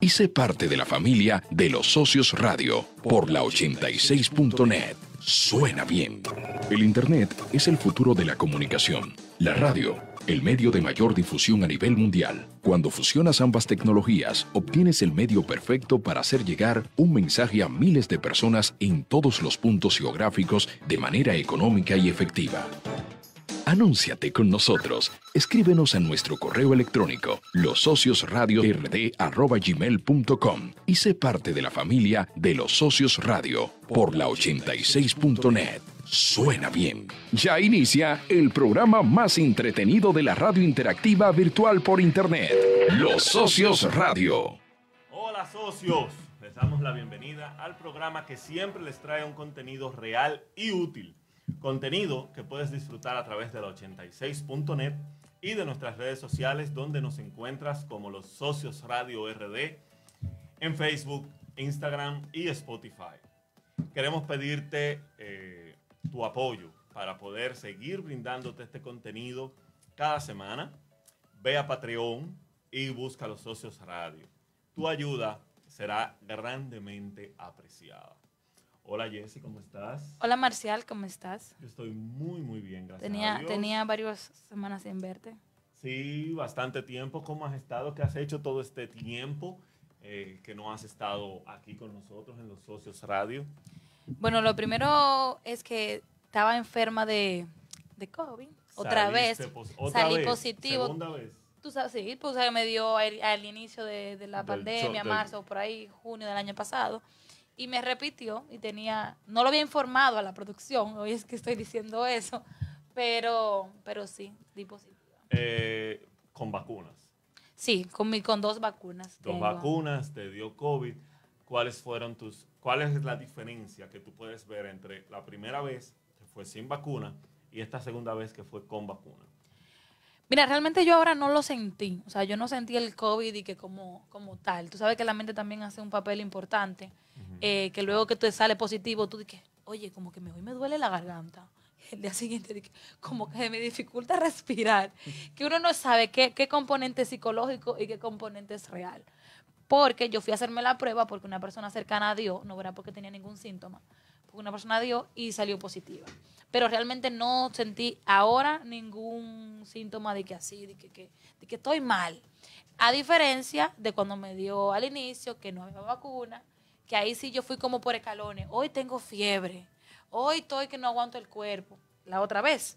y sé parte de la familia de los socios radio por la 86.net. Suena bien. El Internet es el futuro de la comunicación. La radio, el medio de mayor difusión a nivel mundial. Cuando fusionas ambas tecnologías, obtienes el medio perfecto para hacer llegar un mensaje a miles de personas en todos los puntos geográficos de manera económica y efectiva. Anúnciate con nosotros. Escríbenos a nuestro correo electrónico losociosradiord@gmail.com y sé parte de la familia de los socios radio por la 86.net. Suena bien. Ya inicia el programa más entretenido de la radio interactiva virtual por internet. Los socios radio. Hola socios, les damos la bienvenida al programa que siempre les trae un contenido real y útil Contenido que puedes disfrutar a través de la 86.net y de nuestras redes sociales donde nos encuentras como los socios Radio RD en Facebook, Instagram y Spotify. Queremos pedirte eh, tu apoyo para poder seguir brindándote este contenido cada semana. Ve a Patreon y busca los socios radio. Tu ayuda será grandemente apreciada. Hola Jessy, ¿cómo estás? Hola Marcial, ¿cómo estás? Yo estoy muy, muy bien, gracias tenía, a Dios. Tenía varias semanas sin verte. Sí, bastante tiempo. ¿Cómo has estado? ¿Qué has hecho todo este tiempo eh, que no has estado aquí con nosotros en los Socios Radio? Bueno, lo primero es que estaba enferma de, de COVID. Otra vez. ¿Otra salí vez? positivo. ¿Segunda vez? Tú sabes, sí, pues me dio al, al inicio de, de la Del pandemia, marzo, por ahí, junio del año pasado. Y me repitió y tenía, no lo había informado a la producción, hoy es que estoy diciendo eso, pero, pero sí, di positiva. Eh, con vacunas. Sí, con, mi, con dos vacunas. Dos vacunas, te dio COVID. ¿Cuáles fueron tus, cuál es la diferencia que tú puedes ver entre la primera vez que fue sin vacuna y esta segunda vez que fue con vacuna? Mira, realmente yo ahora no lo sentí. O sea, yo no sentí el COVID y que como, como tal. Tú sabes que la mente también hace un papel importante. Eh, que luego que te sale positivo, tú dices, oye, como que me, hoy me duele la garganta. El día siguiente, como que me dificulta respirar. Que uno no sabe qué, qué componente es psicológico y qué componente es real. Porque yo fui a hacerme la prueba porque una persona cercana dio, no era porque tenía ningún síntoma, porque una persona dio y salió positiva. Pero realmente no sentí ahora ningún síntoma de que así, de que, que- de que estoy mal. A diferencia de cuando me dio al inicio, que no había vacuna, que ahí sí yo fui como por escalones. Hoy tengo fiebre, hoy estoy que no aguanto el cuerpo, la otra vez.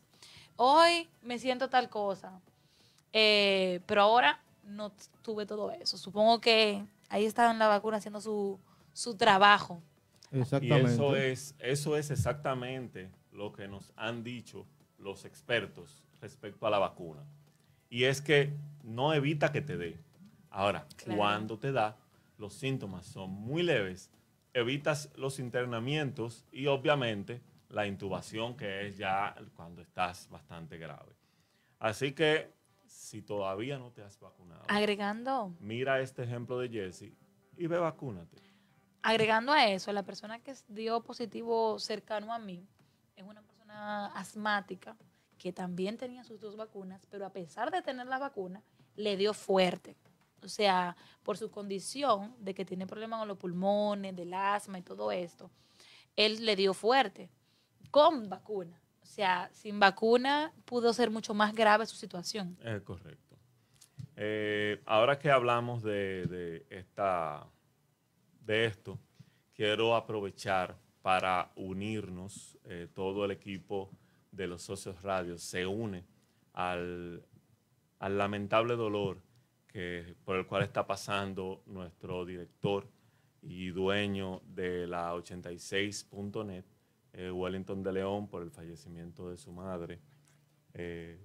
Hoy me siento tal cosa. Eh, pero ahora no tuve todo eso. Supongo que ahí estaba en la vacuna haciendo su, su trabajo. Exactamente. Y eso es, eso es exactamente lo que nos han dicho los expertos respecto a la vacuna. Y es que no evita que te dé. Ahora, Claro. cuando te da, los síntomas son muy leves, evitas los internamientos y obviamente la intubación, que es ya cuando estás bastante grave. Así que, si todavía no te has vacunado, Agregando, mira este ejemplo de Jesse y ve vacúnate. agregando a eso, la persona que dio positivo cercano a mí es una persona asmática que también tenía sus dos vacunas, pero a pesar de tener la vacuna, le dio fuerte. O sea, por su condición de que tiene problemas con los pulmones, del asma y todo esto, él le dio fuerte con vacuna. O sea, sin vacuna pudo ser mucho más grave su situación. Es correcto. Eh, ahora que hablamos de, de esta, de esto, quiero aprovechar para unirnos, eh, todo el equipo de los socios radios se une al, al lamentable dolor que, por el cual está pasando nuestro director y dueño de la 86.net, eh, Wellington de León, por el fallecimiento de su madre. Eh,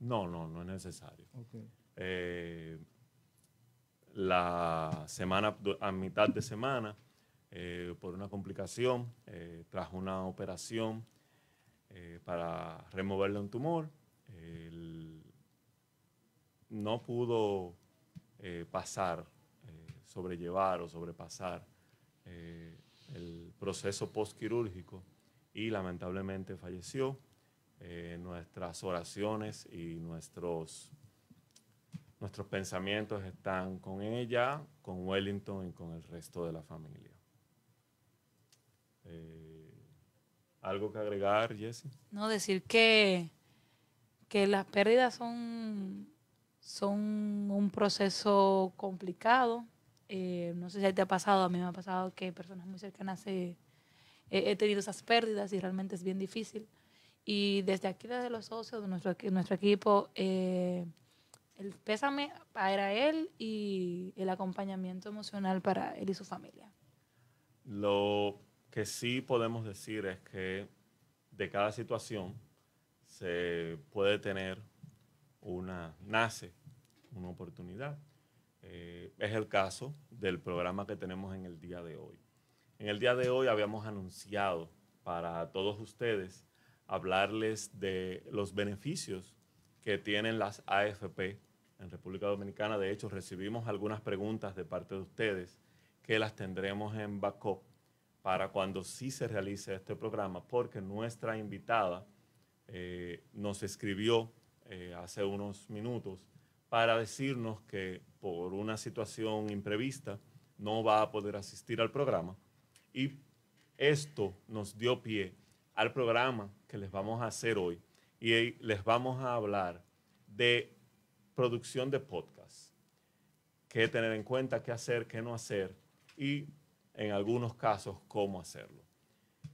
no, no, no es necesario. Ok. Eh, la semana, a mitad de semana, por una complicación, tras una operación para removerle un tumor, el- no pudo eh, pasar, eh, sobrellevar o sobrepasar eh, el proceso postquirúrgico y lamentablemente falleció. Nuestras oraciones y nuestros nuestros pensamientos están con ella, con Wellington y con el resto de la familia. ¿Algo que agregar, Jesse? No, decir que, que las pérdidas son, son un proceso complicado. Eh, no sé si te ha pasado, a mí me ha pasado que personas muy cercanas he, he tenido esas pérdidas y realmente es bien difícil. Y desde aquí, desde los socios de nuestro, nuestro equipo, eh, el pésame para él y el acompañamiento emocional para él y su familia. Lo que sí podemos decir es que de cada situación se puede tener una, nace una oportunidad. Eh, es el caso del programa que tenemos en el día de hoy. En el día de hoy habíamos anunciado para todos ustedes hablarles de los beneficios que tienen las AFP en República Dominicana. De hecho, recibimos algunas preguntas de parte de ustedes que las tendremos en backup para cuando sí se realice este programa, porque nuestra invitada eh, nos escribió eh, hace unos minutos para decirnos que por una situación imprevista no va a poder asistir al programa y esto nos dio pie al programa que les vamos a hacer hoy y les vamos a hablar de producción de podcast. Qué tener en cuenta, qué hacer, qué no hacer y en algunos casos cómo hacerlo.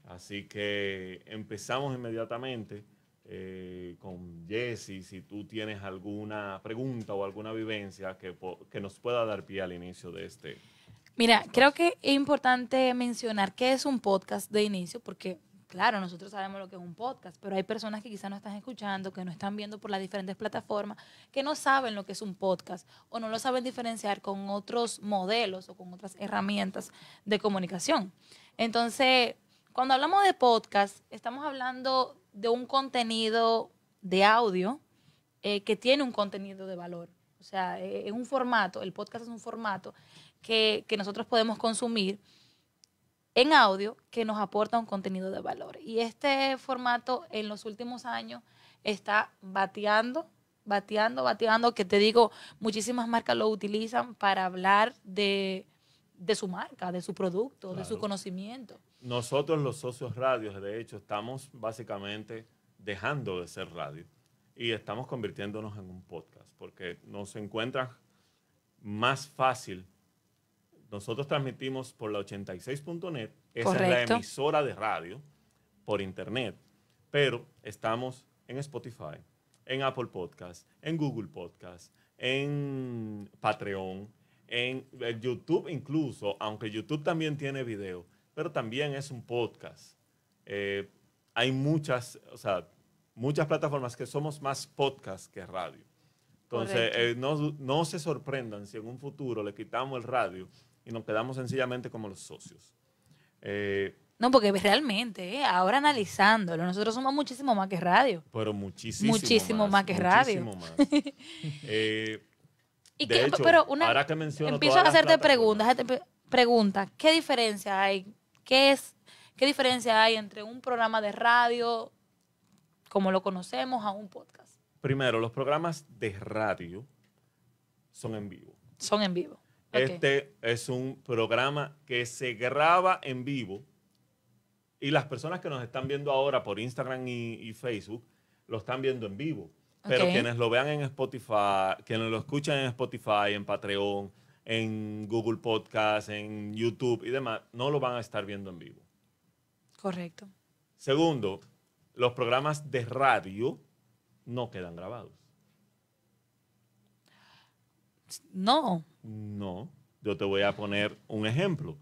Así que empezamos inmediatamente eh, con Jesse, si tú tienes alguna pregunta o alguna vivencia que, que nos pueda dar pie al inicio de este. Mira, creo que es importante mencionar qué es un podcast de inicio, porque claro, nosotros sabemos lo que es un podcast, pero hay personas que quizás no están escuchando, que no están viendo por las diferentes plataformas, que no saben lo que es un podcast o no lo saben diferenciar con otros modelos o con otras herramientas de comunicación. Entonces, cuando hablamos de podcast, estamos hablando de un contenido de audio eh, que tiene un contenido de valor. O sea, eh, es un formato, el podcast es un formato que, que nosotros podemos consumir en audio que nos aporta un contenido de valor. Y este formato en los últimos años está bateando, bateando, bateando, que te digo, muchísimas marcas lo utilizan para hablar de, su marca, de su producto, de su conocimiento. Nosotros los socios radios, de hecho, estamos básicamente dejando de ser radio y estamos convirtiéndonos en un podcast, porque nos encuentra más fácil. Nosotros transmitimos por la 86.net, esa es la emisora de radio por internet, pero estamos en Spotify, en Apple Podcast, en Google Podcast, en Patreon, en YouTube incluso, aunque YouTube también tiene video, pero también es un podcast. Eh, hay muchas, o sea, muchas plataformas que somos más podcast que radio. Entonces, eh, no, no, se sorprendan si en un futuro le quitamos el radio y nos quedamos sencillamente como los socios. Eh, no, porque realmente, eh, ahora analizándolo, nosotros somos muchísimo más que radio. Pero muchísimo, muchísimo más, que radio. Muchísimo más. eh, y de hecho, pero una, ahora que menciono empiezo a hacerte preguntas, pregunta, ¿qué diferencia hay? ¿Qué es qué diferencia hay entre un programa de radio como lo conocemos a un podcast? Primero, los programas de radio son en vivo. Son en vivo. Este es un programa que se graba en vivo y las personas que nos están viendo ahora por Instagram y, Facebook lo están viendo en vivo. Pero quienes lo vean en Spotify, quienes lo escuchan en Spotify, en Patreon, en Google Podcast, en YouTube y demás, no lo van a estar viendo en vivo. Correcto. Segundo, los programas de radio no quedan grabados. No. No, yo te voy a poner un ejemplo.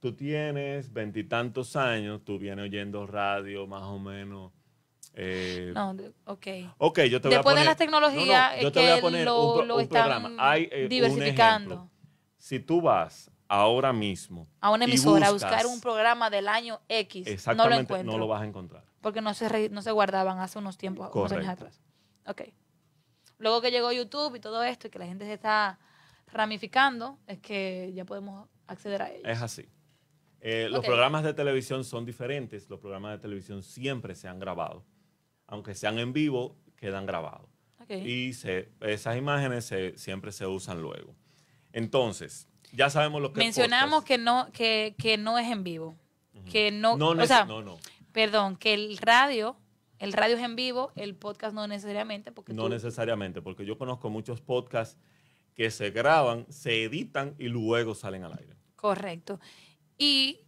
Tú tienes veintitantos años, tú vienes oyendo radio más o menos. Eh, no, ok. Ok, yo te voy a poner. de las tecnologías, yo te voy a poner un, programa. Hay, eh, diversificando. si tú vas ahora mismo a una emisora a buscar un programa del año X, no lo encuentras. No lo vas a encontrar. Porque no se, no se guardaban hace unos tiempos, unos años atrás. Ok. Luego que llegó YouTube y todo esto y que la gente se está ramificando, es que ya podemos acceder a ellos. Es así. Eh, los programas de televisión son diferentes. Los programas de televisión siempre se han grabado. Aunque sean en vivo, quedan grabados. Ok. y se, esas imágenes se- siempre se usan luego. Entonces, ya sabemos lo que Mencionamos que no, que, que no es en vivo. Que no, no, o sea, no, no, perdón, que el radio, el radio es en vivo, el podcast no necesariamente, porque no tú- necesariamente, porque yo conozco muchos podcasts que se graban, se editan y luego salen al aire. Correcto. Y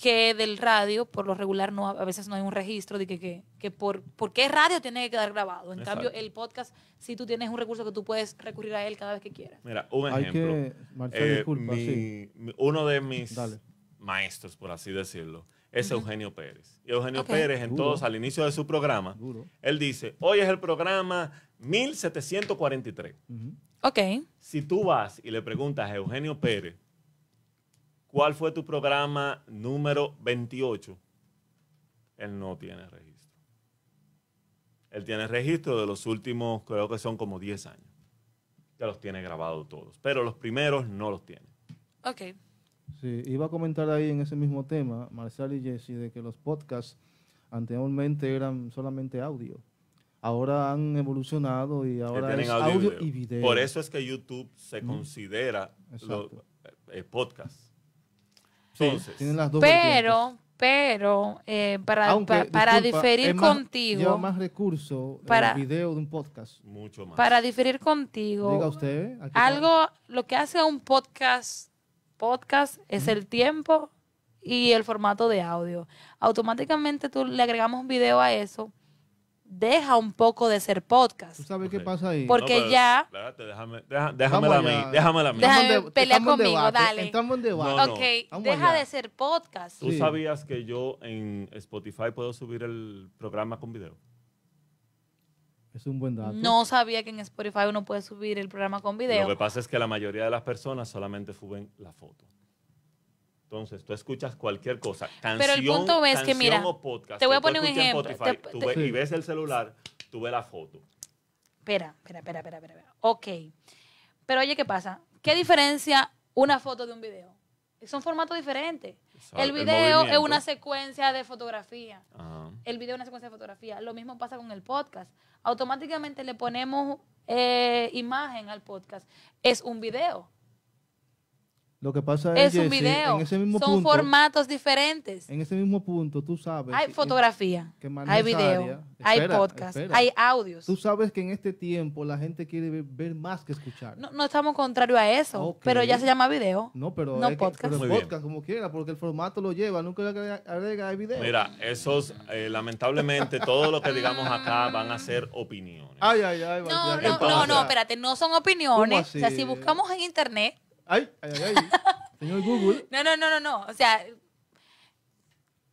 que del radio, por lo regular, no a veces no hay un registro de que, que, que por, por qué radio tiene que quedar grabado. En Exacto. cambio, el podcast, si tú tienes un recurso que tú puedes recurrir a él cada vez que quieras. Mira, un Hay ejemplo. que, Marcelo, Eh, disculpa, mi- sí. mi- uno de mis Dale. maestros, por así decirlo, es Eugenio Pérez. Y Eugenio Ok. Pérez, en Duro. todos, al inicio de su programa, Duro. él dice, hoy es el programa 1743. Ujú. Ok. Si tú vas y le preguntas a Eugenio Pérez, ¿cuál fue tu programa número 28? Él no tiene registro. Él tiene registro de los últimos, creo que son como 10 años. Ya los tiene grabados todos. Pero los primeros no los tiene. Ok. Sí, iba a comentar ahí en ese mismo tema, Marcel y Jesse, de que los podcasts anteriormente eran solamente audio. Ahora han evolucionado y ahora tienen es audio, audio, y, y video. video. Por eso es que YouTube se considera lo- Exacto. eh, podcast. Entonces, tienen las dos vertientes. Pero, pero, eh, para, Aunque, pa- para disculpa, diferir más- contigo, Lleva más recursos Para- el video de un podcast. mucho más. para diferir contigo, Diga usted. algo, lo que hace a un podcast, podcast es el tiempo y el formato de audio. Automáticamente tú le agregamos un video a eso, deja un poco de ser podcast. ¿Tú sabes qué pasa ahí? Por- porque pero ya- Espérate, déjame, deja- déjamela a mí. Déjamela a mí. Déjame pelear conmigo, debate, dale. Estamos en debate. No, no. ok, Vamos deja allá. de ser podcast. ¿Tú Sí. sabías que yo en Spotify puedo subir el programa con video? Es un buen dato. No sabía que en Spotify uno puede subir el programa con Lo video. que pasa es que la mayoría de las personas solamente suben la foto. Entonces, tú escuchas cualquier cosa, canción, Pero el punto es que, canción mira, o podcast, te voy a poner un ejemplo. Spotify, Te- tú te- ves- Sí. y ves el celular, tú ves la foto. Espera, espera, espera, espera, espera. espera. Ok. Pero oye, ¿qué pasa? ¿Qué diferencia una foto de un video? Son formatos diferentes. Exacto, El el video es una secuencia de fotografía. Ajá. El video es una secuencia de fotografía. Lo mismo pasa con el podcast. Automáticamente le ponemos eh, imagen al podcast. Es un video. Lo que pasa es, Es un Jessy, video. en ese mismo Son punto, formatos diferentes. en ese mismo punto, tú sabes. Hay que- fotografía, que hay video, área. hay Espera, podcast, espera. hay audios. Tú sabes que en este tiempo la gente quiere ver, ver más que escuchar. No, no estamos contrario a eso, pero ya se llama video. No, pero, No es que- podcast. pero podcast como quiera, porque el formato lo lleva, nunca le agrega, agrega el video. Mira, esos, eh, lamentablemente, todo lo que digamos acá van a ser opiniones. Ay, ay, ay. No, no, ¿qué no, no, espérate, no son opiniones. ¿Cómo O sea, si buscamos en internet, Ay, ay, ay, ay. Señor Google. no, no, no, no, no. O sea,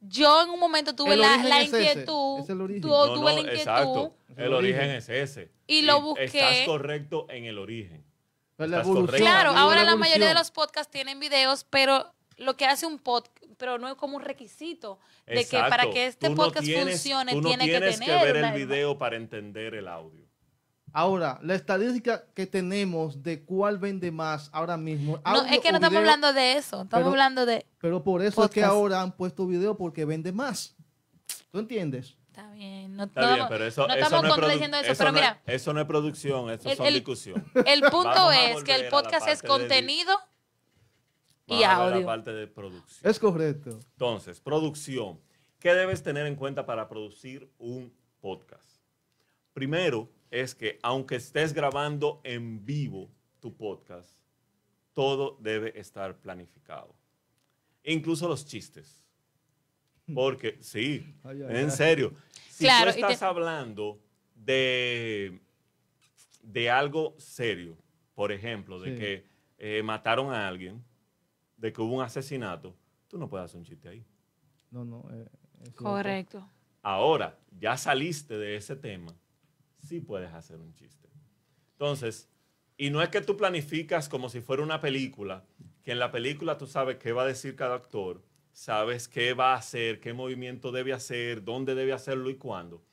yo en un momento tuve El la, la es ese, inquietud, es el origen. tu- No, tuve no, la inquietud exacto. El El origen origen. es ese. Y lo busqué. Estás correcto en el origen. La. Claro, ahora la mayoría de los podcasts tienen videos, pero lo que hace un podcast, pero no es como un requisito de que para que este Tú no podcast tienes- funcione tú no tiene que tienes tener ver una- el video para entender el audio. Ahora, la estadística que tenemos de cuál vende más ahora mismo. No, audio es que no estamos video, hablando de eso, estamos pero- hablando de Pero por eso es que ahora han puesto video porque vende más. ¿Tú entiendes? Está bien, no, Está no bien, pero eso, no eso estamos no es contradiciendo eso, eso pero no es- mira, eso no es producción, eso el- discusión. el punto Vamos es que el podcast es de- contenido y audio. La parte de producción. Es correcto. Entonces, producción. ¿Qué debes tener en cuenta para producir un podcast? Primero es que aunque estés grabando en vivo tu podcast, todo debe estar planificado. Incluso los chistes. Porque, sí, Ay, ay, en ay. serio. Si Claro, tú te- estás hablando de, de algo serio, por ejemplo, de Sí. que eh, mataron a alguien, de que hubo un asesinato, tú no puedes hacer un chiste ahí. No, no. eh. Correcto. Ahora, ya saliste de ese tema, sí puedes hacer un chiste. Entonces, y no es que tú planificas como si fuera una película, que en la película tú sabes qué va a decir cada actor, sabes qué va a hacer, qué movimiento debe hacer, dónde debe hacerlo y cuándo.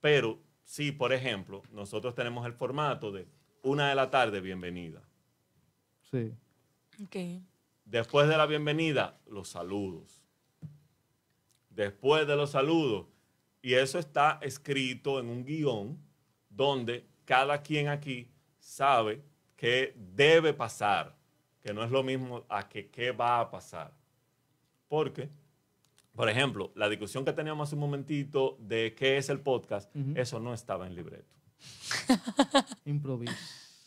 Pero sí, por ejemplo, nosotros tenemos el formato de una de la tarde, bienvenida. Sí. Ok. Después de la bienvenida, los saludos. Después de los saludos. Y eso está escrito en un guion donde cada quien aquí sabe qué debe pasar, que no es lo mismo a que qué va a pasar. Porque, por ejemplo, la discusión que teníamos hace un momentito de qué es el podcast, eso no estaba en libreto. Improviso.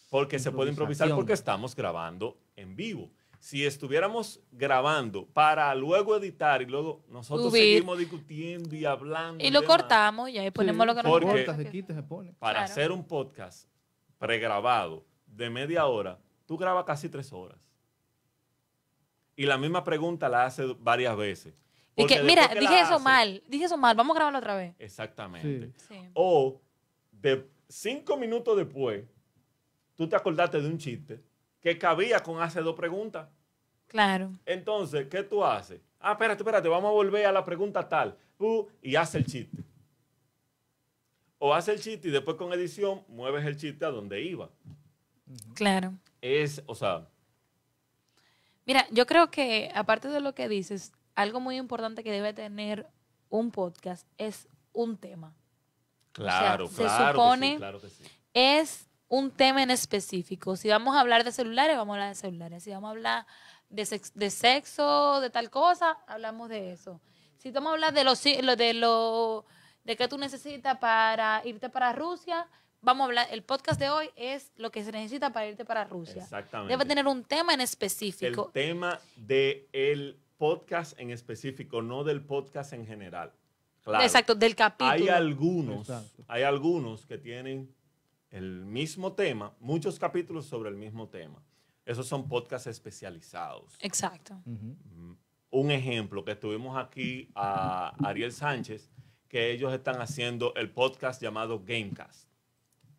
Porque se puede improvisar porque estamos grabando en vivo. Si estuviéramos grabando para luego editar y luego nosotros Subir. seguimos discutiendo y hablando. Y lo demás, cortamos y ahí ponemos Sí, lo que nos Se quita, se pone. Para Claro. hacer un podcast pregrabado de media hora, tú grabas casi tres horas. Y la misma pregunta la hace varias veces. Y que, mira, que dije eso hace- mal, dije eso mal, vamos a grabarlo otra vez. Exactamente. Sí. Sí. O de cinco minutos después, tú te acordaste de un chiste que cabía con hace dos preguntas. Claro. Entonces, ¿qué tú haces? Ah, espérate, espérate, vamos a volver a la pregunta tal. Uh, y hace el chiste. O hace el chiste y después con edición mueves el chiste a donde iba. Claro. Es, o sea, Mira, yo creo que aparte de lo que dices, algo muy importante que debe tener un podcast es un tema. claro, se claro. que supone- sí, claro que sí. Es un tema en específico. Si vamos a hablar de celulares, vamos a hablar de celulares. Si vamos a hablar de, sex- de sexo, de tal cosa, hablamos de eso. Si vamos a hablar de lo, si- lo- de lo de que tú necesitas para irte para Rusia, vamos a hablar, el podcast de hoy es lo que se necesita para irte para Rusia. Exactamente. Debe tener un tema en el específico. tema del podcast en específico, no del podcast en general. Claro. Exacto, del capítulo. Hay algunos, Exacto. hay algunos que tienen el mismo tema, muchos capítulos sobre el mismo tema. Esos son podcasts especializados. Exacto. Un ejemplo que tuvimos aquí a Ariel Sánchez, que ellos están haciendo el podcast llamado Gamecast.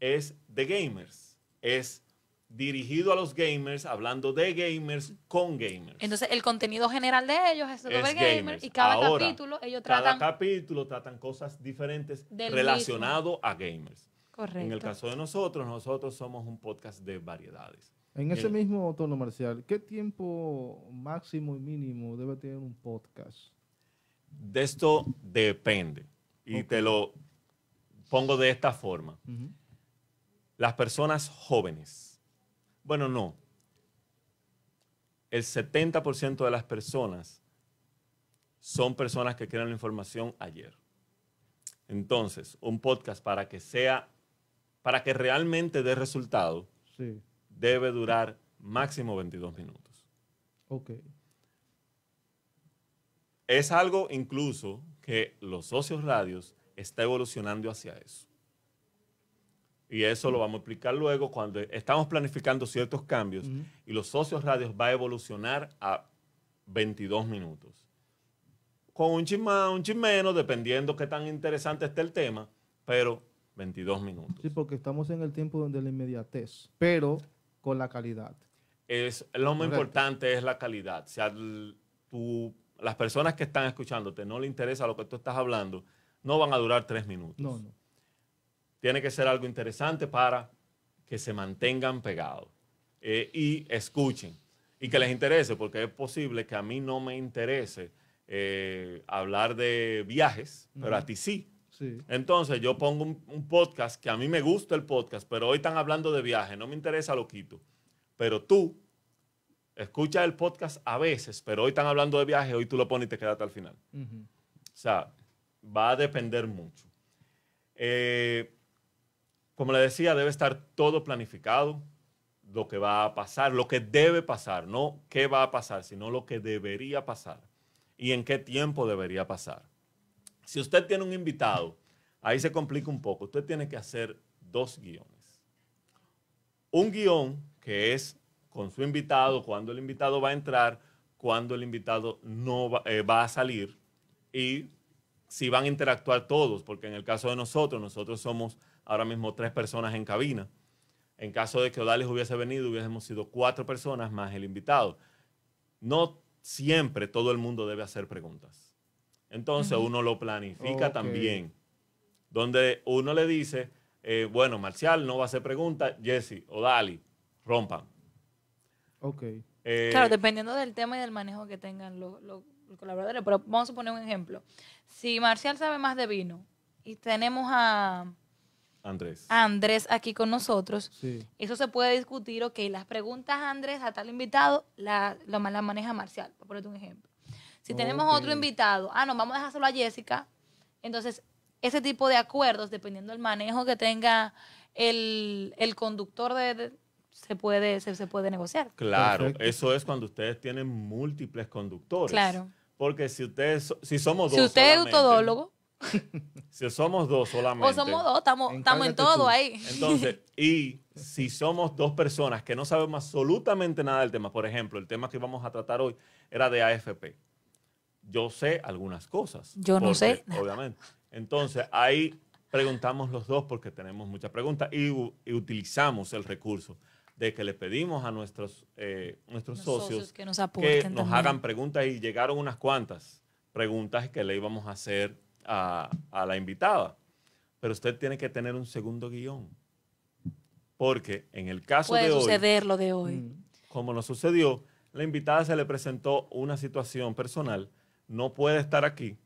Es de gamers, es dirigido a los gamers, hablando de gamers con gamers. Entonces, el contenido general de ellos es sobre Es gamers. y cada Ahora, capítulo ellos Cada tratan. capítulo tratan cosas diferentes relacionado a gamers. Correcto. En el caso de nosotros, nosotros somos un podcast de variedades. En ese mismo tono marcial, ¿qué tiempo máximo y mínimo debe tener un podcast? De esto depende. Y te lo pongo de esta forma. Las personas jóvenes. Bueno, no. El 70% de las personas son personas que quieren la información ayer. Entonces, un podcast para que sea, para que realmente dé resultado, Sí, debe durar máximo 22 minutos. ok. Es algo incluso que los socios radios está evolucionando hacia eso. Y eso lo vamos a explicar luego cuando estamos planificando ciertos cambios y los socios radios va a evolucionar a 22 minutos. Con un chin más, un chin menos, dependiendo qué tan interesante esté el tema, pero 22 minutos. Sí, porque estamos en el tiempo de la inmediatez, pero con la calidad. es lo más Correcto. importante es la calidad. Si a las personas que están escuchándote no le interesa lo que tú estás hablando, no van a durar tres minutos. No, no. Tiene que ser algo interesante para que se mantengan pegados eh, y escuchen y que les interese, porque es posible que a mí no me interese eh, hablar de viajes, pero a ti sí. Sí, Entonces yo pongo un, un podcast que a mí me gusta el podcast, pero hoy están hablando de viaje, no me interesa, lo quito. Pero tú escuchas el podcast a veces, pero hoy están hablando de viaje, hoy tú lo pones y te quedaste al final. Ujú. O sea, va a depender mucho. Eh, como le decía, debe estar todo planificado, lo que va a pasar, lo que debe pasar, no qué va a pasar, sino lo que debería pasar y en qué tiempo debería pasar. Si usted tiene un invitado, ahí se complica un poco. Usted tiene que hacer dos guiones. Un guion que es con su invitado, cuando el invitado va a entrar, cuando el invitado no va, eh, va a salir y si van a interactuar todos, porque en el caso de nosotros, nosotros somos ahora mismo tres personas en cabina. En caso de que Odalis hubiese venido, hubiésemos sido cuatro personas más el invitado. No siempre todo el mundo debe hacer preguntas. Entonces uno lo planifica también. Donde uno le dice, eh, bueno, Marcial no va a hacer preguntas, Jesse, Odali, rompan. Ok. Eh, Claro, dependiendo del tema y del manejo que tengan los, los- los colaboradores. Pero vamos a poner un ejemplo. Si Marcial sabe más de vino y tenemos a, Andrés. Andrés aquí con nosotros, Sí. eso se puede discutir, ok, las preguntas Andrés a tal invitado la, la, la maneja Marcial, por ponerte un ejemplo. Si tenemos otro invitado, ah, no, vamos a dejárselo a Jessica, entonces ese tipo de acuerdos, dependiendo del manejo que tenga el, el conductor, de, de- se, puede, se, se puede negociar. Claro, Perfecto. eso es cuando ustedes tienen múltiples conductores. Claro. Porque si ustedes, si somos dos Si usted es todólogo, si somos dos solamente, o somos dos, estamos, estamos en todo tú. ahí. Entonces, y si somos dos personas que no sabemos absolutamente nada del tema, por ejemplo, el tema que vamos a tratar hoy era de AFP. Yo sé algunas cosas. Yo no sé. Obviamente. Entonces, ahí preguntamos los dos porque tenemos muchas preguntas y, utilizamos el recurso de que le pedimos a nuestros, eh, nuestros Los socios, socios que nos que hagan preguntas y llegaron unas cuantas preguntas que le íbamos a hacer a, a la invitada. Pero usted tiene que tener un segundo guion. Porque en el caso Puede de hoy, suceder lo de hoy. Como nos sucedió, la invitada se le presentó una situación personal, no puede estar aquí.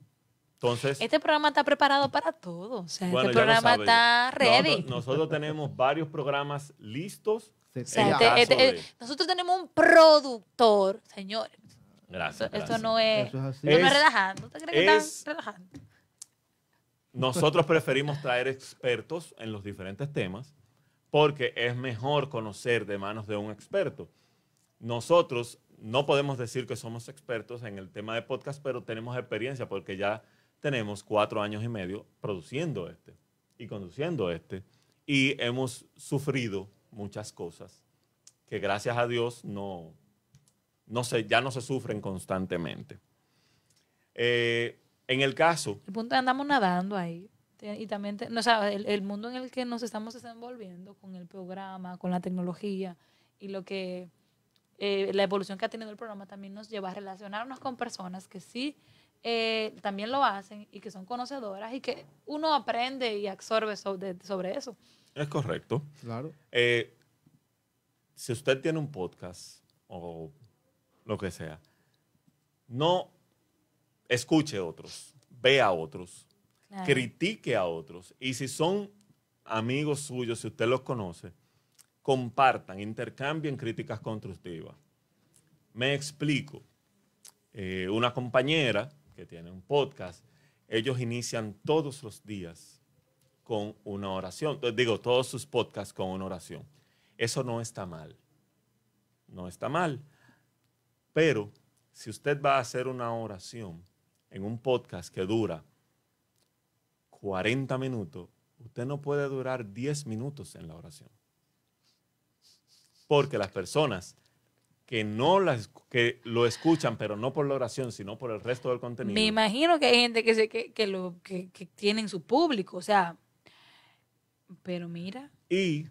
Entonces, Este programa está preparado para todo. O sea, bueno, este ya lo programa está ready. Nosotros, nosotros tenemos varios programas listos. O sea, este- este- de- eh, nosotros tenemos un productor, señores. Gracias. Esto, gracias. no es, Eso es así. no es Es- relajando. ¿Usted cree que es- está relajando? Nosotros preferimos traer expertos en los diferentes temas porque es mejor conocer de manos de un experto. Nosotros no podemos decir que somos expertos en el tema de podcast, pero tenemos experiencia porque ya tenemos cuatro años y medio produciendo este y conduciendo este y hemos sufrido muchas cosas que gracias a Dios no, no se, ya no se sufren constantemente. Eh, en el caso El punto andamos nadando ahí. Y también, no, o sea, el mundo en el que nos estamos desenvolviendo con el programa, con la tecnología y lo que eh, la evolución que ha tenido el programa también nos lleva a relacionarnos con personas que sí eh, también lo hacen y que son conocedoras y que uno aprende y absorbe sobre, sobre eso. es correcto. Claro. Eh, si usted tiene un podcast o lo que sea, no escuche otros, vea a otros, Claro. critique a otros. Y si son amigos suyos, si usted los conoce, compartan, intercambien críticas constructivas. Me explico. Eh, una compañera que tiene un podcast, ellos inician todos los días con una oración. Eh, Digo, todos sus podcasts con una oración. Eso no está mal. No está mal. Pero si usted va a hacer una oración en un podcast que dura 40 minutos, usted no puede durar 10 minutos en la oración. Porque las personas que no las que lo escuchan, pero no por la oración, sino por el resto del contenido. Me imagino que hay gente que, se, que, que lo, que, que tienen su público, o sea, pero mira, Y,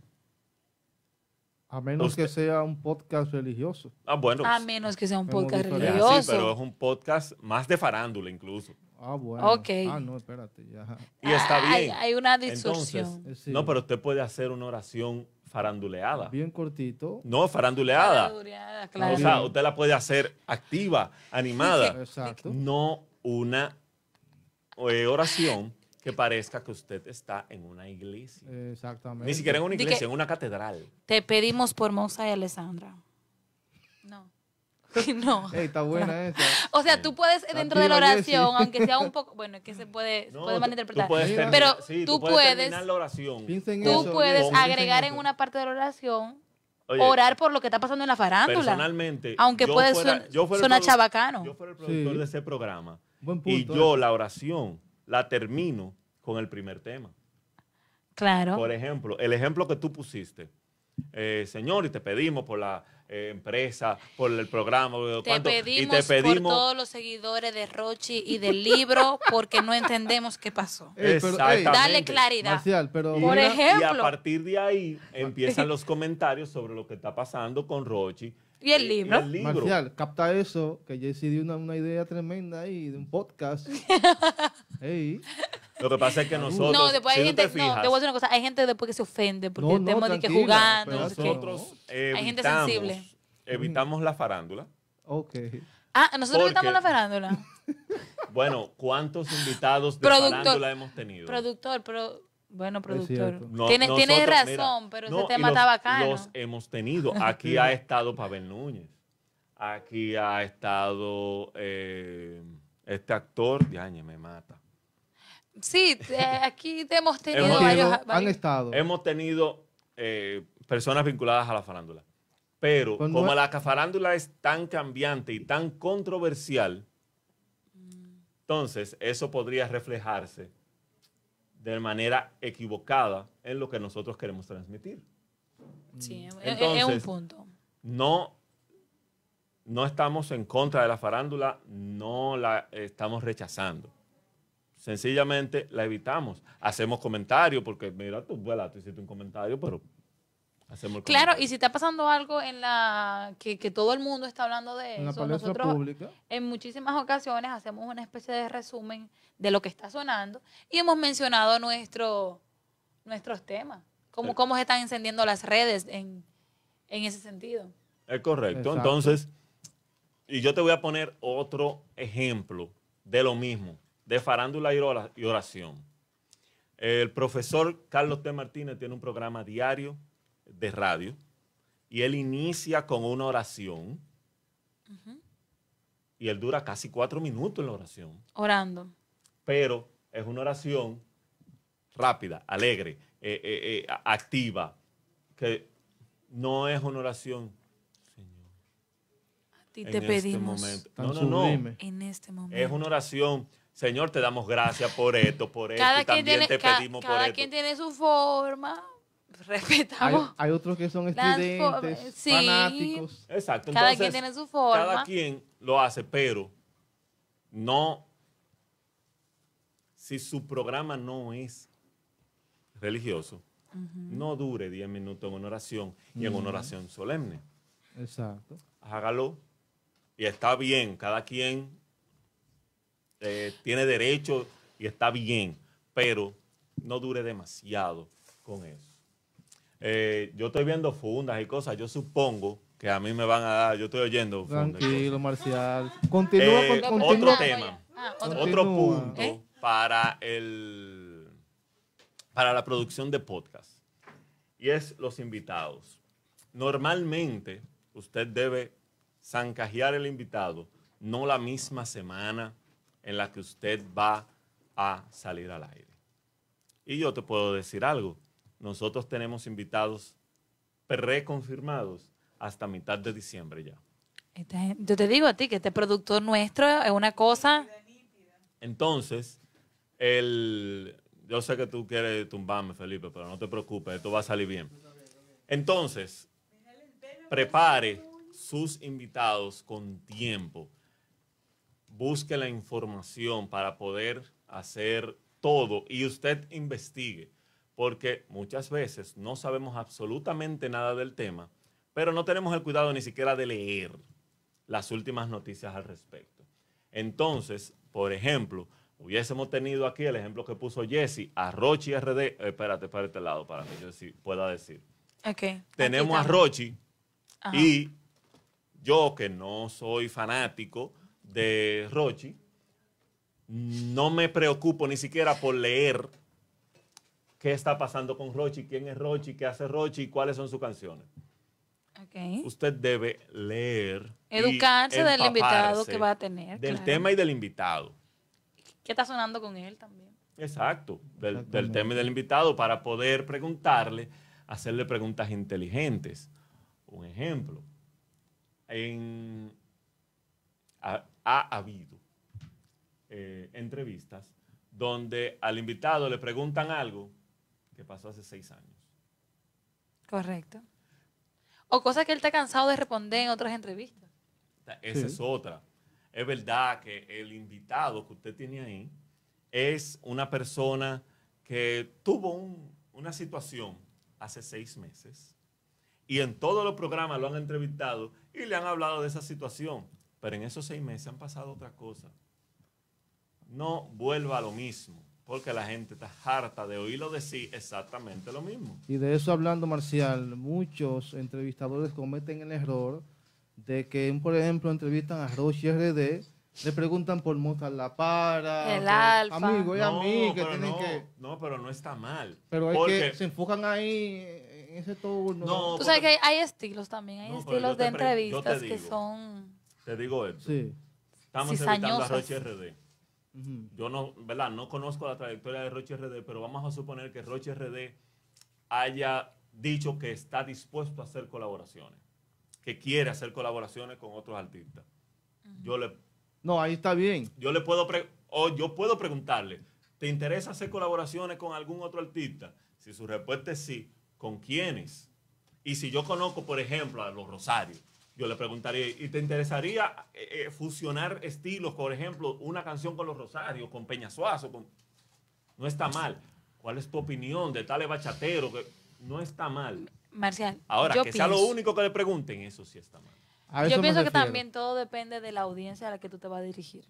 A menos Usted- que sea un podcast religioso. ah, bueno, a menos que sea un podcast así, religioso. pero es un podcast más de farándula incluso. Ah, bueno. Ok. Ah, no, espérate. Ya. Y está Ah, Hay, bien. hay una distorsión. Eh, sí. No, pero usted puede hacer una oración faranduleada. Bien cortito. No, faranduleada. Faranduleada, O claro. sea, usted la puede hacer activa, animada. Exacto. No una eh, oración que parezca que usted está en una iglesia. Exactamente. Ni siquiera en una iglesia, que- en una catedral. Te pedimos por Mosa y Alessandra. No. no. Ey, está buena esa. O sea, tú puedes Está dentro de la oración, aunque sea un poco, bueno, es que se puede, se No, puede tú- malinterpretar. tú puedes terminar- Pero sí, tú puedes puedes- terminar la oración. Piensa en Tú eso. puedes piensa agregar en eso. una parte de la oración, Oye, orar por lo que está pasando en la farándula. Personalmente, Aunque yo puede fuera- yo fuera el suena produ- chabacano. Yo fuera el productor Sí. de ese programa. Buen Y yo ese. la oración la termino con el primer tema. Claro. Por ejemplo, el ejemplo que tú pusiste. Eh, señor, y te pedimos por la eh, empresa, por el programa, Te ¿cuánto? pedimos, y te pedimos por todos los seguidores de Rochi y del libro porque no entendemos qué pasó. Ey, pero, ey, Exactamente. Dale claridad. Marcial, pero Y- Por ejemplo. Y a partir de ahí empiezan los comentarios sobre lo que está pasando con Rochi. ¿Y el libro? el libro. Marcial, capta eso, que Jessy dio una, una idea tremenda ahí de un podcast. Ey, Lo que pasa es que nosotros, no, después si hay te gente, no, te voy a decir una cosa, hay gente después que se ofende porque No, no, estamos de que jugando, nosotros Hay gente evitamos, sensible. evitamos la farándula. ok. Ah, nosotros Porque- en la farándula. Bueno, ¿cuántos invitados de Productor. farándula hemos tenido? Productor, pero Bueno, productor. No, tiene, tiene nosotros, razón, mira, pero no, ese tema los- está bacano. Los hemos tenido. Aquí ha estado Pavel Núñez. Aquí ha estado eh, este actor. Yañe, me mata. Sí, eh, aquí hemos tenido Hemos varios, Sido- han varios- estado. Hemos tenido eh, personas vinculadas a la farándula. Pero no como es- la farándula es tan cambiante y tan controversial, entonces eso podría reflejarse de manera equivocada en lo que nosotros queremos transmitir. Sí, es- es- un Entonces, punto. no, no estamos en contra de la farándula, no la estamos rechazando. Sencillamente la evitamos. Hacemos comentarios, porque mira, tú, vuela, tú hiciste un comentario, pero hacemos el Claro, comentario. y si está pasando algo en la que, que todo el mundo está hablando de en la eso, palestra nosotros pública. en muchísimas ocasiones hacemos una especie de resumen de lo que está sonando y hemos mencionado nuestro, nuestros temas, cómo, Sí. cómo se están encendiendo las redes en, en ese sentido. Es correcto. Exacto. Entonces, y yo te voy a poner otro ejemplo de lo mismo, de farándula y ora- y oración. El profesor Carlos T. Martínez tiene un programa diario de radio y él inicia con una oración y él dura casi cuatro minutos en la oración, Orando. pero es una oración rápida, alegre, eh, eh, eh, activa, que no es una oración A ti en te este pedimos momento. Tan No, no, no. en este momento. Es una oración. Señor, te damos gracias por esto, por esto. cada y también tiene, te ca- pedimos por cada esto. quien tiene su forma. Hay, Respetamos. hay otros que son formas, sí. fanáticos. Exacto. Cada Entonces, quien tiene su forma. Cada quien lo hace, pero no. Si su programa no es religioso, no dure 10 minutos en una oración y en una oración solemne. Exacto. hágalo. Y está bien, cada quien eh, tiene derecho y está bien, pero no dure demasiado con eso. Eh, yo estoy viendo fundas y cosas, yo supongo que a mí me van a dar, yo estoy oyendo fundas. Tranquilo. Marcial. Continúa Eh, con otro tema. Ah, otro punto ¿Eh? para el para la producción de podcast y es los invitados. Normalmente usted debe zancajear el invitado, no la misma semana en la que usted va a salir al aire. Y yo te puedo decir algo, nosotros tenemos invitados preconfirmados hasta mitad de diciembre ya. Yo te digo a ti que este productor nuestro es una cosa. Entonces, el, yo sé que tú quieres tumbarme, Felipe, pero no te preocupes, esto va a salir bien. Entonces, prepare sus invitados con tiempo. Busque la información para poder hacer todo y usted investigue, porque muchas veces no sabemos absolutamente nada del tema, pero no tenemos el cuidado ni siquiera de leer las últimas noticias al respecto. Entonces, por ejemplo, hubiésemos tenido aquí el ejemplo que puso Jesse, a Rochi RD, eh, espérate, para este lado, para que yo sí pueda decir. Tenemos a. Rochi Ajá. y yo que no soy fanático de Rochi, no me preocupo ni siquiera por leer qué está pasando con Rochi, quién es Rochi, qué hace Rochi y cuáles son sus canciones. Ok. Usted debe leer. Educarse del invitado que va a tener. Del claro. tema y del invitado. ¿Qué está sonando con él también? Exacto, del, del tema y del invitado para poder preguntarle, hacerle preguntas inteligentes. Un ejemplo, en, ha habido eh, entrevistas donde al invitado le preguntan algo que pasó hace seis años. Correcto. O cosas que él está cansado de responder en otras entrevistas. Esa Sí. es otra. Es verdad que el invitado que usted tiene ahí es una persona que tuvo un- una situación hace seis meses y en todos los programas lo han entrevistado y le han hablado de esa situación. Pero en esos seis meses han pasado otras cosas. No vuelva a lo mismo, porque la gente está harta de oírlo decir exactamente lo mismo. Y de eso hablando, Marcial, muchos entrevistadores cometen el error de que, por ejemplo, entrevistan a Roche RD Le preguntan por Mozart La Para. El Alfa. Amigo y no, amigo que pero tienen no, que. no, pero no está mal. Pero es Porque- que se enfocan ahí en ese turno. No, Tú sabes que hay, hay estilos también, hay No, estilos de entrevistas que son... Te digo esto. Sí. Estamos entrevistando a. Roche RD. Yo no, ¿verdad? No conozco la trayectoria de Roche RD, pero vamos a suponer que Roche RD haya dicho que está dispuesto a hacer colaboraciones, que quiere hacer colaboraciones con otros artistas. Yo le, No, ahí está bien. yo le puedo, pre- o yo puedo preguntarle, ¿te interesa hacer colaboraciones con algún otro artista? Si su respuesta es sí, ¿con quiénes? Y si yo conozco, por ejemplo, a los Rosarios, yo le preguntaría, ¿y te interesaría eh, eh, fusionar estilos, por ejemplo, una canción con los Rosarios, con Peña Suazo? Con... No está mal. ¿Cuál es tu opinión de tales bachatero? Que no está mal. Marcial, Ahora, yo que sea lo único que le pregunten, eso sí está mal. A eso Yo pienso que también todo depende de la audiencia a la que tú te vas a dirigir.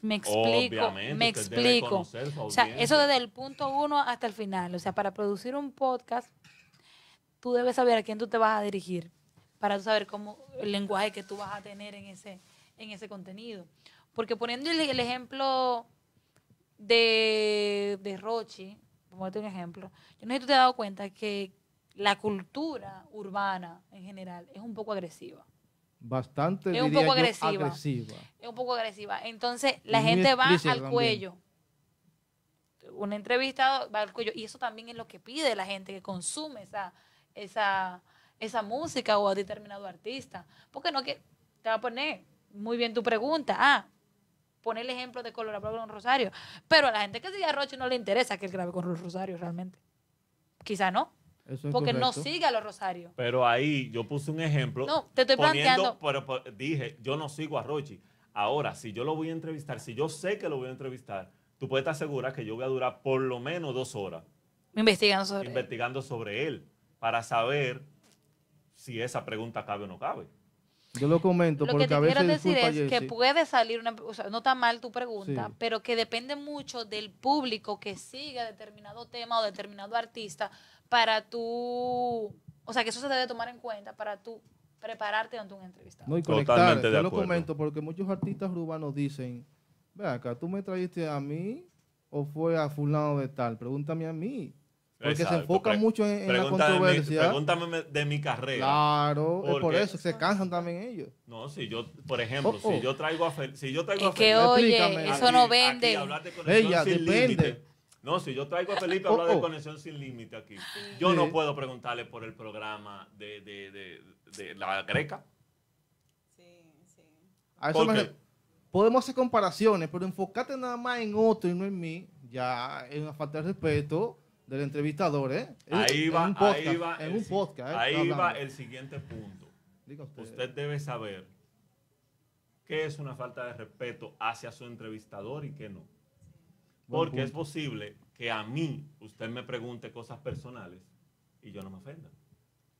Me explico, Obviamente, me explico. O sea, eso desde el punto uno hasta el final. O sea, para producir un podcast, tú debes saber a quién tú te vas a dirigir para tú saber cómo el lenguaje que tú vas a tener en ese, en ese contenido. Porque poniendo el, el ejemplo de, de Rochi, como un ejemplo, yo no sé si tú te has dado cuenta que la cultura urbana en general es un poco agresiva. Bastante Es un diría poco yo, agresiva. agresiva. Es un poco agresiva. Entonces, la gente va al también. cuello. Un entrevistado va al cuello. Y eso también es lo que pide la gente que consume esa, esa, esa música o a determinado artista. Porque no que te va a poner muy bien tu pregunta. Ah, pone el ejemplo de colaborar con Rosario. Pero a la gente que sigue a Roche no le interesa que él grabe con los Rosarios realmente. Quizá no. Eso es Porque no sigue a los Rosarios. Pero ahí yo puse un ejemplo. No, te estoy planteando- Pero, pero dije, yo no sigo a Rochi. Ahora, si yo lo voy a entrevistar, si yo sé que lo voy a entrevistar, tú puedes estar segura que yo voy a durar por lo menos dos horas Investigando sobre investigando sobre él para saber si esa pregunta cabe o no cabe. Yo lo comento Lo porque que te a veces quiero decir es que puede salir una, o sea, no está mal tu pregunta, Sí. pero que depende mucho del público que siga determinado tema o determinado artista para tú, o sea, que eso se debe tomar en cuenta para tú prepararte ante un entrevistado. No, y Totalmente conectar. de Yo lo comento porque muchos artistas urbanos dicen, ve acá, ¿tú me trajiste a mí o fue a fulano de tal? Pregúntame a mí. Porque se Pre- mucho en, en la mi- controversia. Pregúntame de mi carrera. Claro, es por eso, se cansan también ellos. No, si yo, por ejemplo, Oh, oh. si yo traigo a Fel- si yo traigo Es a que, Felipe- oye, Explícame. eso no Aquí- vende. aquí hablar de conexión Ella, sin depende. límite. No, si yo traigo a Felipe a hablar Oh, de oh. conexión sin límite aquí, yo Sí. no puedo preguntarle por el programa de, de, de, de la greca. Sí, sí. Podemos hacer comparaciones, pero enfocarte nada más en otro y no en mí, ya es una falta de respeto del entrevistador, ¿eh? Ahí En va, un podcast, ahí va, en el, un podcast. ¿eh? ahí va el siguiente punto. Diga usted. Usted debe saber qué es una falta de respeto hacia su entrevistador y qué no. Buen Porque es posible que a mí usted me pregunte cosas personales y yo no me ofenda.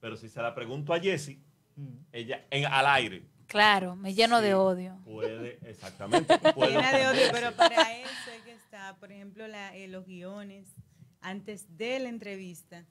Pero si se la pregunto a Jessie, Mm. ella en, al aire Claro, me lleno de odio. puede, exactamente. puede Llena de odio, pero para eso es que está, por ejemplo, la- eh, los guiones antes de la entrevista.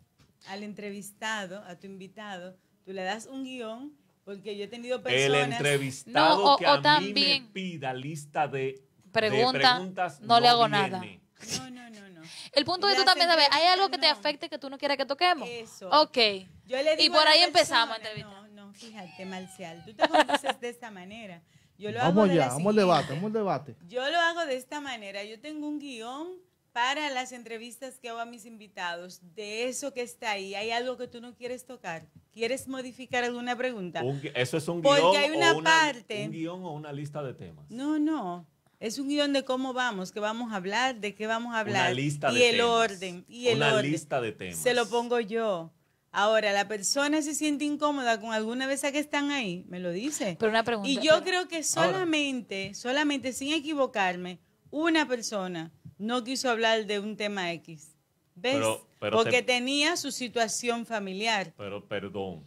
Al entrevistado, a tu invitado, tú le das un guion, porque yo he tenido El personas... entrevistado No, o- que o a mí también- me pida lista de, de Pregunta, preguntas no le hago nada. No, no, no, no. El punto de tú Las también sabes, ¿hay algo que te afecte que tú no quieras que toquemos? Eso. Ok. Yo le Y por a ahí empezamos a entrevistar. No, no, fíjate, Marcial, tú te conduces de esta manera. Yo lo hago Vamos de la vamos al debate, vamos al debate. Yo lo hago de esta manera. Yo tengo un guion para las entrevistas que hago a mis invitados. De eso que está ahí, ¿hay algo que tú no quieres tocar? ¿Quieres modificar alguna pregunta? Un eso es un Porque guion hay o una una, parte- un guion o una lista de temas. No, no. Es un guion de cómo vamos, qué vamos a hablar, de qué vamos a hablar. Una lista y de el temas. orden. Y el Una orden. lista de temas. Se lo pongo yo. Ahora, la persona se siente incómoda con alguna de esas que están ahí, me lo dice. Pero una pregunta. Y yo pero- creo que solamente, solamente sin equivocarme, una persona no quiso hablar de un tema X. ¿Ves? Pero- pero Porque te- tenía su situación familiar. Pero perdón.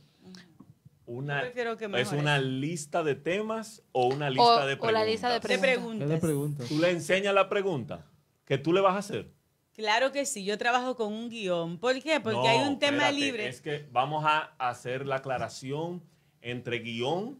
Una, que ¿Es una lista de temas o una lista de o preguntas? la lista de De Pregunta. ¿Qué preguntas. Tú le enseñas la pregunta que tú le vas a hacer. Claro que sí, yo trabajo con un guion. ¿Por qué? Porque No, hay un tema espérate, libre. Es que vamos a hacer la aclaración entre guion